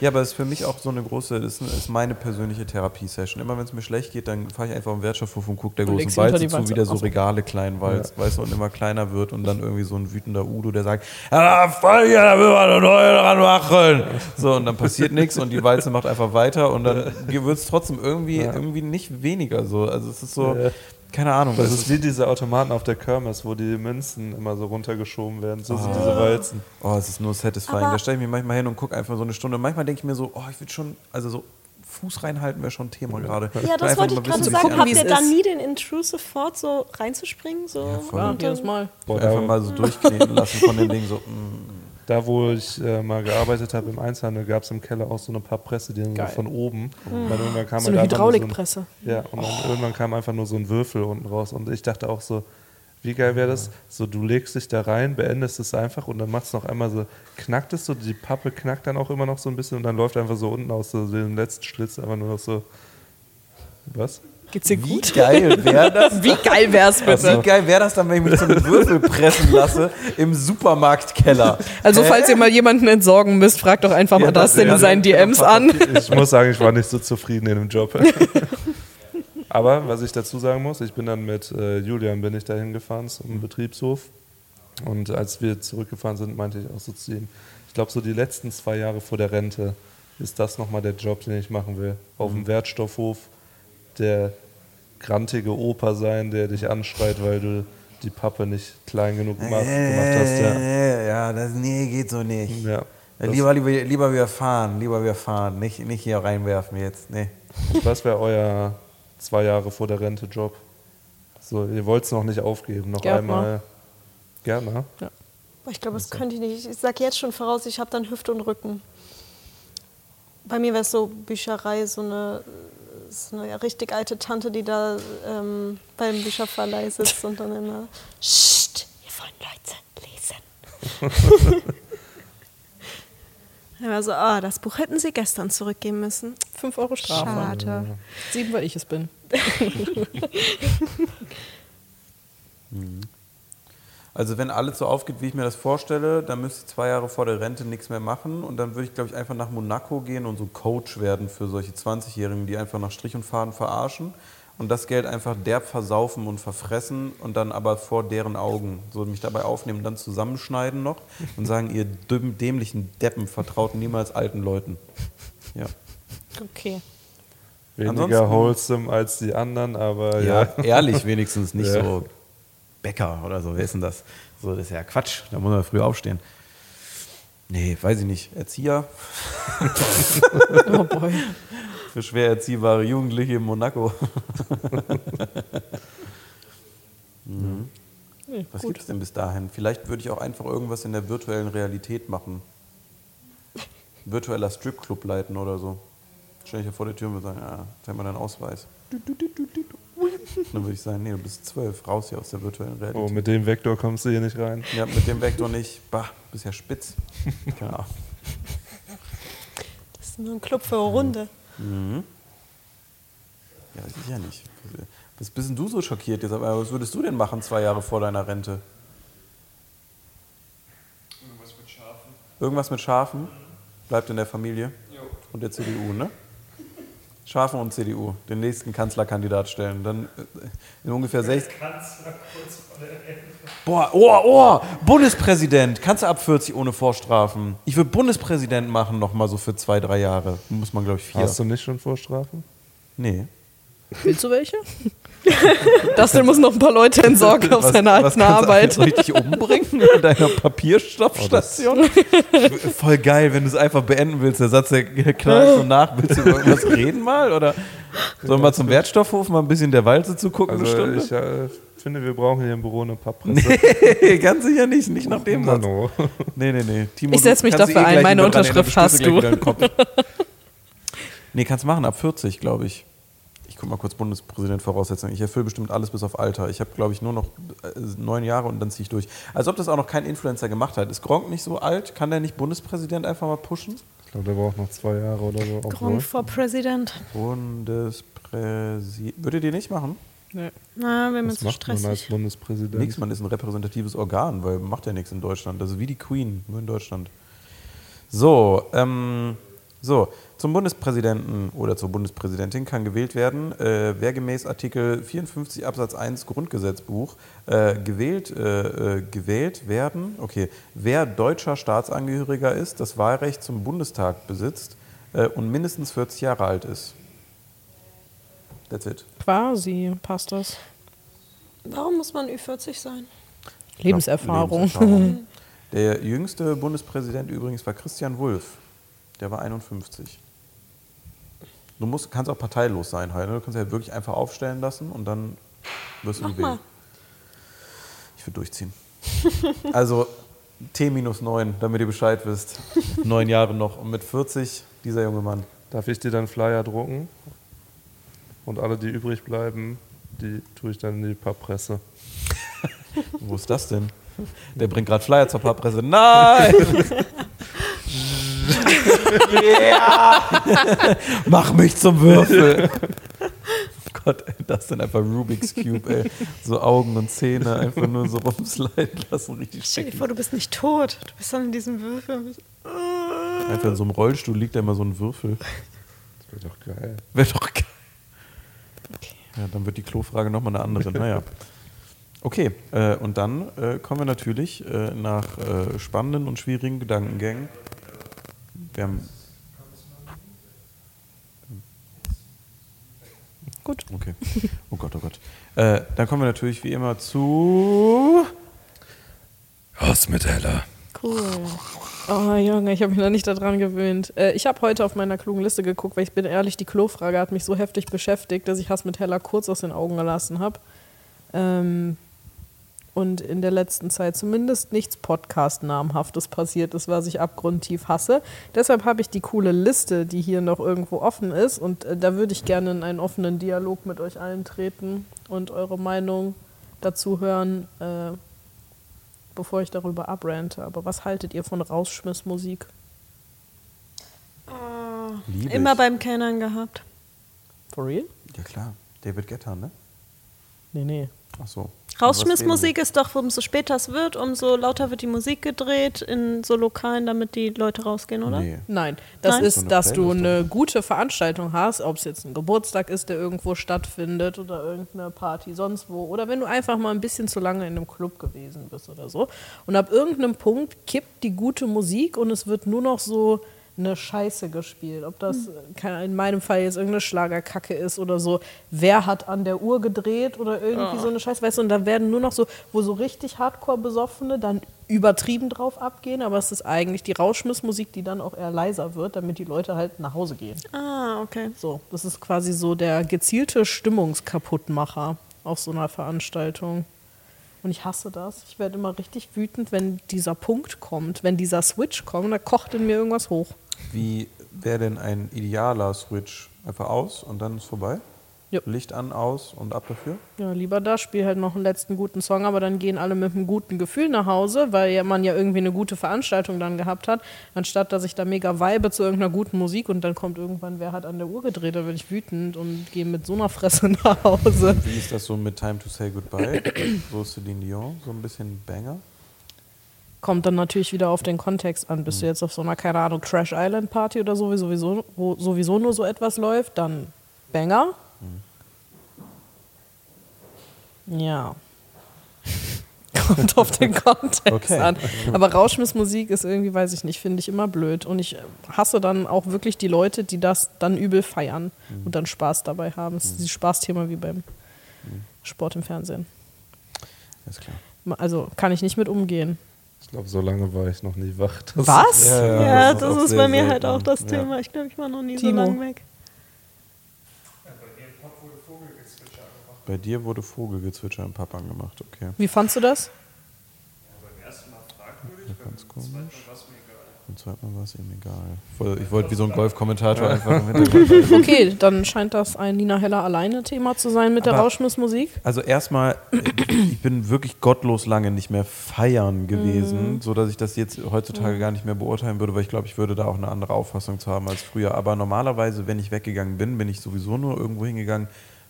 Speaker 1: Ja, aber es ist für mich auch so eine große, das ist meine persönliche Therapiesession. Immer wenn es mir schlecht geht, dann fahre ich einfach im Wertstoffhof und gucke der großen Walze zu, wie der so. Regale klein walzt, weißt du, und immer kleiner wird und dann irgendwie so ein wütender Udo, der sagt, ja, voll hier, da will man eine neue dran machen. So, und dann passiert nichts und die Walze macht einfach weiter und dann wird es trotzdem irgendwie, irgendwie nicht weniger so. Also es ist so,
Speaker 4: Ja.
Speaker 1: Keine Ahnung.
Speaker 4: Das ist wie diese Automaten auf der Kirmes, wo die Münzen immer so runtergeschoben werden. So sind
Speaker 1: Ah.
Speaker 4: diese Walzen.
Speaker 1: Oh, es ist nur satisfying.
Speaker 3: Aber-
Speaker 1: da stelle ich mich manchmal hin und gucke einfach so eine Stunde. Manchmal denke ich mir so, oh, ich würde schon, also so Fuß reinhalten wäre schon ein Thema gerade.
Speaker 3: Ja, das wollte ich gerade sagen. Habt ihr da nie den Intrusive Thought, so reinzuspringen? So
Speaker 1: voll.
Speaker 2: Ja,
Speaker 3: und
Speaker 2: jedes Mal.
Speaker 4: Boah,
Speaker 1: Einfach mal so durchkneten lassen von dem Ding so. mm.
Speaker 4: Da, wo ich äh, mal gearbeitet habe im Einzelhandel, gab es im Keller auch so eine Papppresse, die dann so von oben. Und dann irgendwann kam
Speaker 2: So eine
Speaker 4: halt einfach nur
Speaker 2: Hydraulikpresse.
Speaker 4: So ein, ja, und dann irgendwann kam einfach nur so ein Würfel unten raus. Und ich dachte auch so, wie geil wäre das? So, du legst dich da rein, beendest es einfach und dann machst du noch einmal so, knackt es so, die Pappe knackt dann auch immer noch so ein bisschen und dann läuft einfach so unten aus so dem letzten Schlitz einfach nur noch so. Was?
Speaker 2: Geht's dir
Speaker 1: Wie
Speaker 2: gut?
Speaker 1: geil wäre [LAUGHS] das?
Speaker 2: Wie geil wär's bitte?
Speaker 1: Wie geil wäre das dann, wenn ich mich zum Würfel pressen lasse im Supermarktkeller?
Speaker 2: Also,
Speaker 1: Hä?
Speaker 2: falls ihr mal jemanden entsorgen müsst, fragt doch einfach
Speaker 1: Ja,
Speaker 2: mal das
Speaker 1: das
Speaker 2: in
Speaker 1: wäre-
Speaker 2: seinen DMs an.
Speaker 4: Ich muss sagen, ich war nicht so zufrieden in dem Job. [LAUGHS] Aber was ich dazu sagen muss, ich bin dann mit äh, Julian bin ich da hingefahren zum Betriebshof. Und als wir zurückgefahren sind, meinte ich auch so zu ihm, ich glaube so die letzten zwei Jahre vor der Rente ist das nochmal der Job, den ich machen will. Auf dem Wertstoffhof der grantige Opa sein, der dich anschreit, weil du die Pappe nicht klein genug gemacht, gemacht hast. Ja.
Speaker 1: Äh, ja, das nee, geht so nicht.
Speaker 4: Ja. Das,
Speaker 1: Lieber, lieber, lieber wir fahren, lieber wir fahren, nicht, nicht hier reinwerfen jetzt. Nee.
Speaker 4: was wäre euer zwei Jahre vor der Rente Job? So, ihr wollt es noch nicht aufgeben, noch
Speaker 2: Gärtner.
Speaker 4: einmal. Gerne.
Speaker 3: Boah, ich glaube, das könnte ich nicht. Ich sage jetzt schon voraus, ich habe dann Hüfte und Rücken. Bei mir wäre es so Bücherei, so eine ist eine richtig alte Tante, die da ähm, beim Bücherverleih sitzt und dann immer, Psst, hier wollen Leute lesen. [LAUGHS] Immer so, ah, das Buch hätten sie gestern zurückgeben müssen.
Speaker 2: 5 Euro Strafe.
Speaker 3: Schade.
Speaker 2: Sieben, weil ich es bin. [LAUGHS]
Speaker 1: Also wenn alles so aufgeht, wie ich mir das vorstelle, dann müsste ich zwei Jahre vor der Rente nichts mehr machen und dann würde ich, glaube ich, einfach nach Monaco gehen und so Coach werden für solche 20-Jährigen, die einfach nach Strich und Faden verarschen und das Geld einfach derb versaufen und verfressen und dann aber vor deren Augen so mich dabei aufnehmen, dann zusammenschneiden noch und sagen, ihr dämlichen Deppen vertraut niemals alten Leuten. Ja.
Speaker 3: Okay.
Speaker 4: Weniger
Speaker 1: Ansonsten-
Speaker 4: wholesome als die anderen, aber ja.
Speaker 1: Ja, ehrlich wenigstens, nicht
Speaker 4: Ja.
Speaker 1: so Bäcker oder so. Wer ist denn das? So, das ist ja Quatsch. Da muss man früh aufstehen. Nee, weiß ich nicht. Erzieher [LAUGHS]
Speaker 2: Oh boy.
Speaker 1: für schwer erziehbare Jugendliche in Monaco. [LAUGHS] mhm.
Speaker 2: Nee,
Speaker 1: Was gibt es denn bis dahin? Vielleicht würde ich auch einfach irgendwas in der virtuellen Realität machen. Virtueller Stripclub leiten oder so. Stell dich ja vor der Tür und würde sagen, ja, zeig mal deinen Ausweis. Dann würde ich sagen, nee, du bist zwölf, raus hier aus der virtuellen Realität.
Speaker 4: Oh, mit dem Vektor kommst du hier nicht rein.
Speaker 1: Ja, mit dem Vektor nicht. Bah, bist ja spitz. Keine Ahnung.
Speaker 3: Das ist nur ein Club für eine Runde.
Speaker 1: Mhm. Ja, weiß ich ja nicht. Was bist denn du so schockiert jetzt? Aber was würdest du denn machen zwei Jahre vor deiner Rente?
Speaker 5: Irgendwas mit Schafen.
Speaker 1: Irgendwas mit Schafen? Bleibt in der Familie?
Speaker 5: Jo.
Speaker 1: Und der CDU, ne? Schafen und CDU, den nächsten Kanzlerkandidat stellen. Dann äh, in ungefähr sechs.
Speaker 5: Kanzler kurz vor der Rente.
Speaker 1: Boah, oh, oh, Bundespräsident. Kannst du ab 40 ohne Vorstrafen? Ich würde Bundespräsident machen, noch mal so für zwei, drei Jahre. Muss man, glaube ich, vier.
Speaker 4: Hast du nicht schon Vorstrafen?
Speaker 1: Nee.
Speaker 2: Willst du welche? [LAUGHS] [LAUGHS] Dustin muss noch ein paar Leute entsorgen auf seiner alten
Speaker 1: kannst du
Speaker 2: Arbeit.
Speaker 1: richtig umbringen in deiner Papierstoffstation? [LAUGHS] Voll geil, wenn du es einfach beenden willst. Der Satz, der knallt so nach. Willst du über irgendwas [LAUGHS] reden mal? Oder sollen wir zum Wertstoffhof mal ein bisschen der Walze zugucken?
Speaker 4: Also
Speaker 1: eine
Speaker 4: ich äh, finde, wir brauchen hier im Büro eine Papppresse.
Speaker 1: Nee, ganz sicher nicht. Nicht nach dem Satz. Nee, nee, nee. Timo,
Speaker 2: Ich setz
Speaker 1: du
Speaker 2: mich dafür
Speaker 1: eh
Speaker 2: ein. Meine Unterschrift hast
Speaker 1: du. nee, kannst machen, ab 40, glaube ich. Ich guck mal kurz Bundespräsident Voraussetzungen. Ich erfülle bestimmt alles bis auf Alter. Ich habe, glaube ich, nur noch äh, neun Jahre und dann ziehe ich durch. Als ob das auch noch kein Influencer gemacht hat. Ist Gronk nicht so alt? Kann der nicht Bundespräsident einfach mal pushen?
Speaker 4: Ich glaube, der braucht noch zwei Jahre oder so.
Speaker 3: Gronk for President.
Speaker 1: Bundespräsident. Würdet ihr nicht machen?
Speaker 2: Nee.
Speaker 3: Na, wir
Speaker 4: Was
Speaker 3: müssen
Speaker 4: macht man als
Speaker 3: stressig.
Speaker 4: Bundespräsident?
Speaker 1: Nix, man ist ein repräsentatives Organ, weil macht ja nichts in Deutschland. Das ist wie die Queen, nur in Deutschland. So, ähm, so, zum Bundespräsidenten oder zur Bundespräsidentin kann gewählt werden, äh, wer gemäß Artikel 54 Absatz 1 Grundgesetzbuch äh, gewählt, äh, äh, gewählt werden, okay, wer deutscher Staatsangehöriger ist, das Wahlrecht zum Bundestag besitzt äh, und mindestens 40 Jahre alt ist. That's it.
Speaker 2: Quasi passt das.
Speaker 3: Warum muss man Ü40 sein?
Speaker 2: Lebenserfahrung.
Speaker 1: Lebenserfahrung. [LAUGHS] Der jüngste Bundespräsident übrigens war Christian Wulff. Der war 51. Du musst, kannst auch parteilos sein halt. ne? Du kannst ja wirklich einfach aufstellen lassen und dann wirst du
Speaker 3: Mach
Speaker 1: gewählt.
Speaker 3: mal.
Speaker 1: Ich würde durchziehen. [LAUGHS] also T minus 9, damit ihr Bescheid wisst. Neun Jahre noch. Und mit 40 dieser junge Mann.
Speaker 4: Darf ich dir dann Flyer drucken? Und alle, die übrig bleiben, die tue ich dann in die Papppresse. [LAUGHS]
Speaker 1: Wo ist das denn? Der bringt gerade Flyer zur Papppresse. Nein! [LAUGHS] ja! [LAUGHS] Mach mich zum Würfel! Oh [LAUGHS] Gott, ey, das dann einfach Rubik's Cube, ey. So Augen und Zähne einfach nur so rumsliden lassen, richtig
Speaker 3: Stell dir vor, du bist nicht tot. Du bist dann in diesem Würfel.
Speaker 1: Einfach in so einem Rollstuhl liegt da immer so ein Würfel.
Speaker 4: Das wäre doch geil.
Speaker 1: Wäre doch geil. Ja, dann wird die Klofrage nochmal eine andere. Naja. Okay, äh, und dann äh, kommen wir natürlich äh, nach äh, spannenden und schwierigen Gedankengängen. Wir haben.
Speaker 2: Gut.
Speaker 1: Okay. Oh Gott, oh Gott. Äh, dann kommen wir natürlich wie immer zu.
Speaker 4: Raus mit Hella.
Speaker 2: Cool. Oh Junge, ich habe mich noch nicht daran gewöhnt. Äh, ich habe heute auf meiner klugen Liste geguckt, weil ich bin ehrlich, die Klofrage hat mich so heftig beschäftigt, dass ich Hass mit Hella kurz aus den Augen gelassen habe. Ähm, und in der letzten Zeit zumindest nichts Podcast-Namhaftes passiert ist, was ich abgrundtief hasse. Deshalb habe ich die coole Liste, die hier noch irgendwo offen ist und äh, da würde ich gerne in einen offenen Dialog mit euch allen treten und eure Meinung dazu hören, äh, bevor ich darüber abrante. Aber was haltet ihr von Rausschmissmusik?
Speaker 1: Liebe
Speaker 3: Immer
Speaker 1: ich.
Speaker 3: beim Kennern gehabt.
Speaker 2: For real?
Speaker 1: Ja klar, David Guetta, ne?
Speaker 2: Nee, nee.
Speaker 1: Ach so.
Speaker 3: Rausschmissmusik ist doch, umso später es wird, umso lauter wird die Musik gedreht in so Lokalen, damit die Leute rausgehen, oder?
Speaker 1: Nee.
Speaker 2: Nein, das
Speaker 3: Nein?
Speaker 2: ist,
Speaker 1: So
Speaker 2: dass du eine gute Veranstaltung hast, ob es jetzt ein Geburtstag ist, der irgendwo stattfindet oder irgendeine Party sonst wo. Oder wenn du einfach mal ein bisschen zu lange in einem Club gewesen bist oder so. Und ab irgendeinem Punkt kippt die gute Musik und es wird nur noch so eine Scheiße gespielt. Ob das in meinem Fall jetzt irgendeine Schlagerkacke ist oder so. Wer hat an der Uhr gedreht oder irgendwie so eine Scheiße, weißt du? Und da werden nur noch so, wo so richtig Hardcore-Besoffene dann übertrieben drauf abgehen, aber es ist eigentlich die Rauschmissmusik, die dann auch eher leiser wird, damit die Leute halt nach Hause gehen.
Speaker 3: Ah, okay.
Speaker 2: So, das ist quasi so der gezielte Stimmungskaputtmacher auf so einer Veranstaltung. Und ich hasse das. Ich werde immer richtig wütend, wenn dieser Punkt kommt, wenn dieser Switch kommt, da kocht in mir irgendwas hoch.
Speaker 1: Wie wäre denn ein idealer Switch? Einfach aus und dann ist vorbei?
Speaker 2: Ja.
Speaker 1: Licht an, aus und ab dafür?
Speaker 2: Ja, lieber da, spiel halt noch einen letzten guten Song, aber dann gehen alle mit einem guten Gefühl nach Hause, weil ja man ja irgendwie eine gute Veranstaltung dann gehabt hat, anstatt dass ich da mega vibe zu irgendeiner guten Musik und dann kommt irgendwann, wer hat an der Uhr gedreht, da werde ich wütend und gehe mit so einer Fresse [LAUGHS] nach Hause.
Speaker 1: Wie ist das so mit Time to Say Goodbye? [CLEARS THROAT] so Celine Dion, so ein bisschen Banger?
Speaker 2: Kommt dann natürlich wieder auf den Kontext an. Bist du jetzt auf so einer, keine Ahnung, Crash Island Party oder so, wie sowieso, wo sowieso nur so etwas läuft, dann Banger. Ja. [LAUGHS] Kommt auf den Kontext
Speaker 1: Okay.
Speaker 2: an. [LAUGHS] Aber Rauschmissmusik ist irgendwie, weiß ich nicht, finde ich immer blöd. Und ich hasse dann auch wirklich die Leute, die das dann übel feiern und dann Spaß dabei haben. Das ist dieses Spaßthema wie beim Sport im Fernsehen.
Speaker 1: Ist klar.
Speaker 2: Also kann ich nicht mit umgehen.
Speaker 4: Ich glaube, so lange war ich noch nie wach. Das
Speaker 2: Was?
Speaker 3: Ja, das
Speaker 1: auch
Speaker 3: ist bei mir halt auch das
Speaker 1: Ja.
Speaker 3: Thema. Ich glaube, ich war noch nie
Speaker 2: Timo.
Speaker 3: so lang weg.
Speaker 5: Ja, bei dir wurde Vogelgezwitscher angemacht.
Speaker 1: Bei dir wurde Vogelgezwitscher im Pub angemacht, okay.
Speaker 2: Wie fandst du das?
Speaker 5: Beim ersten Mal fragwürdig, beim
Speaker 1: Ganz komisch.
Speaker 5: zweiten Mal war es mir.
Speaker 1: Beim zweiten Mal war es ihm egal. Ich wollte wie so ein Golfkommentator einfach im Hintergrund. [LAUGHS]
Speaker 2: Okay, dann scheint das ein Nina Heller alleine Thema zu sein mit der
Speaker 1: Aber-
Speaker 2: Rauschmissmusik.
Speaker 1: Also erstmal, ich bin wirklich gottlos lange nicht mehr feiern
Speaker 2: Mhm.
Speaker 1: gewesen, so dass ich das jetzt heutzutage gar nicht mehr beurteilen würde, weil ich glaube, ich würde da auch eine andere Auffassung zu haben als früher. Aber normalerweise, wenn ich weggegangen bin, bin ich sowieso nur irgendwo hingegangen,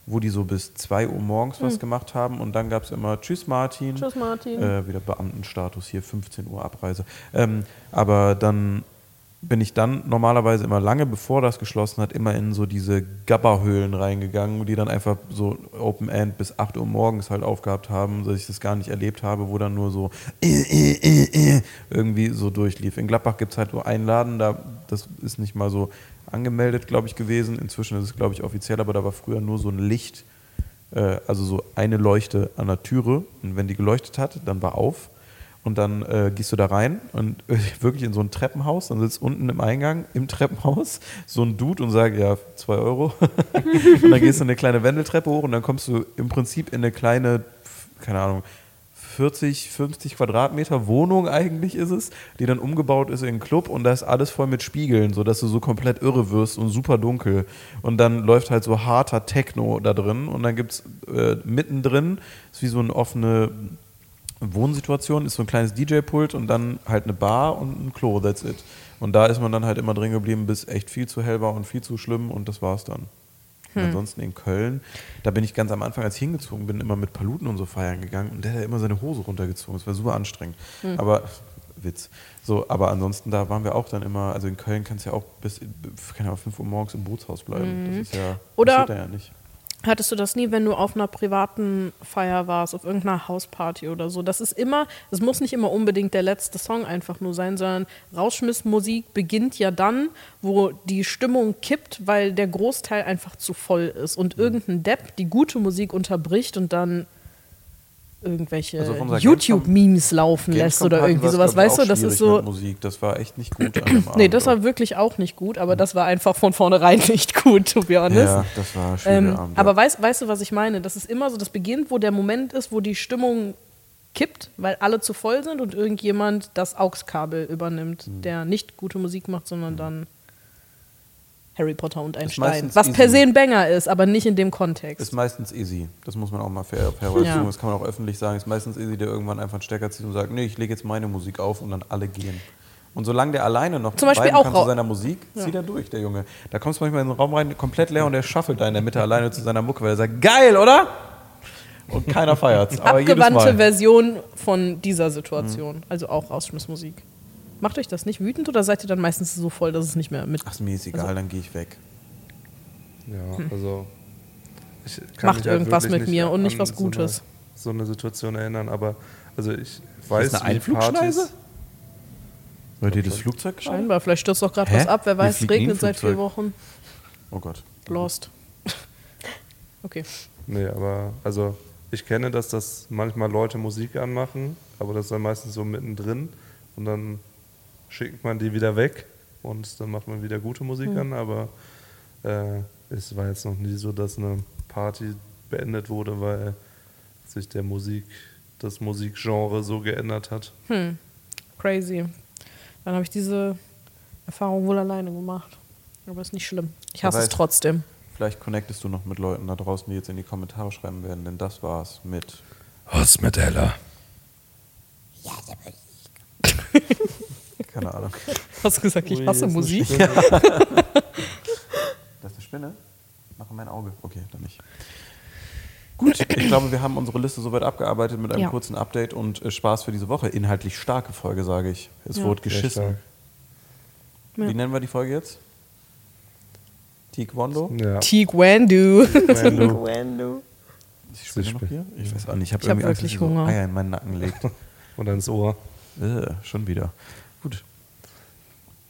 Speaker 1: wo die so bis 2 Uhr morgens was gemacht haben und dann gab es immer Tschüss Martin.
Speaker 2: Tschüss Martin.
Speaker 1: Äh, wieder Beamtenstatus hier, 15 Uhr Abreise. Ähm, aber dann bin ich dann normalerweise immer lange, bevor das geschlossen hat, immer in so diese Gabberhöhlen reingegangen, die dann einfach so Open End bis 8 Uhr morgens halt aufgehabt haben, dass ich das gar nicht erlebt habe, wo dann nur so äh, äh, äh, irgendwie so durchlief. In Gladbach gibt es halt nur einen Laden, da, das ist nicht mal so angemeldet, glaube ich, gewesen. Inzwischen ist es, glaube ich, offiziell, aber da war früher nur so ein Licht, äh, also so eine Leuchte an der Türe. Und wenn die geleuchtet hat, dann war auf. Und dann äh, gehst du da rein und äh, [LAUGHS] wirklich in so ein Treppenhaus. Dann sitzt unten im Eingang, im Treppenhaus, so ein Dude und sagt, ja, zwei Euro. [LAUGHS] und dann gehst du eine kleine Wendeltreppe hoch und dann kommst du im Prinzip in eine kleine, keine Ahnung, 40, 50 Quadratmeter Wohnung eigentlich ist es, die dann umgebaut ist in einen Club und da ist alles voll mit Spiegeln, sodass du so komplett irre wirst und super dunkel. Und dann läuft halt so harter Techno da drin und dann gibt es äh, mittendrin, ist wie so eine offene Wohnsituation, ist so ein kleines DJ-Pult und dann halt eine Bar und ein Klo, that's it. Und da ist man dann halt immer drin geblieben, bis echt viel zu hell war und viel zu schlimm und das war's dann. Und ansonsten in Köln, da bin ich ganz am Anfang, als ich hingezogen bin, immer mit Paluten und so feiern gegangen und der hat immer seine Hose runtergezogen. Das war super anstrengend. Aber Witz. So, aber ansonsten, da waren wir auch dann immer, also in Köln kannst du ja auch bis, keine Ahnung, 5 Uhr morgens im Bootshaus bleiben. Das ist ja,
Speaker 2: Oder-
Speaker 1: passiert da ja nicht.
Speaker 2: Hattest du das nie, wenn du auf einer privaten Feier warst, auf irgendeiner Hausparty oder so? Das ist immer, es muss nicht immer unbedingt der letzte Song einfach nur sein, sondern Rauschmissmusik beginnt ja dann, wo die Stimmung kippt, weil der Großteil einfach zu voll ist und irgendein Depp die gute Musik unterbricht und dann irgendwelche
Speaker 1: Also
Speaker 2: YouTube-Memes laufen lässt oder irgendwie sowas. Weißt du, das ist
Speaker 1: schwierig
Speaker 2: so.
Speaker 1: Musik. Das war echt nicht gut an dem Abend.
Speaker 2: Nee, das war wirklich auch nicht gut, aber das war einfach von vornherein [LAUGHS] nicht gut, to be honest.
Speaker 1: Ja, das war ein schwieriger
Speaker 2: Ähm,
Speaker 1: Abend.
Speaker 2: aber
Speaker 1: ja.
Speaker 2: weißt, weißt du, was ich meine? Das ist immer so, das beginnt, wo der Moment ist, wo die Stimmung kippt, weil alle zu voll sind und irgendjemand das AUX-Kabel übernimmt,
Speaker 1: Mhm.
Speaker 2: der nicht gute Musik macht, sondern dann Harry Potter und ein Stein. Was per
Speaker 1: easy.
Speaker 2: se ein Banger ist, aber nicht in dem Kontext.
Speaker 1: Ist meistens easy. Das muss man auch mal fair, fairerweise
Speaker 2: Ja.
Speaker 1: sagen. Das kann man auch öffentlich sagen. Ist meistens easy, der irgendwann einfach einen Stecker zieht und sagt, nee, ich lege jetzt meine Musik auf und dann alle gehen. Und solange der alleine noch
Speaker 2: Zum Beispiel
Speaker 1: kann zu seiner Musik, zieht er durch, der Junge. Da kommst du manchmal in den Raum rein, komplett leer und der schaffelt da in der Mitte alleine zu seiner Mucke, weil er sagt, geil, oder? Und keiner feiert's. Aber jedes
Speaker 2: Abgewandte.
Speaker 1: Mhm.
Speaker 2: Version von dieser Situation. Also auch Rausschmissmusik. Macht euch das nicht wütend oder seid ihr dann meistens so voll, dass es nicht mehr mit.
Speaker 1: Ach, ist mir ist egal, dann gehe ich weg.
Speaker 4: Ja, also. Ich kann
Speaker 2: Hm. Macht
Speaker 4: mich halt
Speaker 2: irgendwas
Speaker 4: wirklich
Speaker 2: mit mir und nicht was Gutes.
Speaker 4: So eine, so eine Situation erinnern, aber also ich weiß,
Speaker 1: eine
Speaker 4: wie
Speaker 1: Einflugschneise?
Speaker 4: Partys-
Speaker 1: Hört ihr das Flugzeug gerade?
Speaker 2: Scheinbar, vielleicht stürzt doch gerade was ab. Wer weiß, es regnet seit vier? Wochen.
Speaker 1: Oh Gott.
Speaker 2: Lost. [LAUGHS] Okay.
Speaker 4: Nee, aber also ich kenne, dass das manchmal Leute Musik anmachen, aber das ist dann meistens so mittendrin und dann schickt man die wieder weg und dann macht man wieder gute Musik
Speaker 2: Hm.
Speaker 4: an, aber äh, es war jetzt noch nie so, dass eine Party beendet wurde, weil sich der Musik, das Musikgenre so geändert hat.
Speaker 2: Crazy. Dann habe ich diese Erfahrung wohl alleine gemacht. Aber ist nicht schlimm. Ich hasse es
Speaker 1: weiß.
Speaker 2: trotzdem.
Speaker 1: Vielleicht connectest du noch mit Leuten da draußen, die jetzt in die Kommentare schreiben werden, denn das war's mit.
Speaker 4: Was mit Ella? [LAUGHS]
Speaker 1: Keine Ahnung. [LAUGHS]
Speaker 2: Hast du gesagt, ich
Speaker 4: Ui,
Speaker 2: hasse
Speaker 4: ist eine
Speaker 2: Musik? [LAUGHS]
Speaker 1: Das ist eine Spinne? Mach in mein Auge. Okay, dann nicht. Gut, ich glaube, wir haben unsere Liste soweit abgearbeitet mit einem
Speaker 2: Ja.
Speaker 1: kurzen Update und äh, Spaß für diese Woche. Inhaltlich starke Folge, sage ich. Es
Speaker 2: Ja.
Speaker 1: wurde geschissen.
Speaker 4: stark.
Speaker 2: Ja.
Speaker 1: Wie nennen wir die Folge jetzt? Taekwondo?
Speaker 4: Ja.
Speaker 2: Taekwondo.
Speaker 4: Taekwondo.
Speaker 1: Ist die Spinne noch hier? Ich weiß auch nicht. Ich habe
Speaker 2: Ich hab
Speaker 1: irgendwie Angst, dass
Speaker 2: wirklich
Speaker 1: so
Speaker 2: Hunger.
Speaker 1: Eier in meinen Nacken legt. [LAUGHS]
Speaker 4: Und ans Ohr.
Speaker 1: äh, schon wieder. Gut.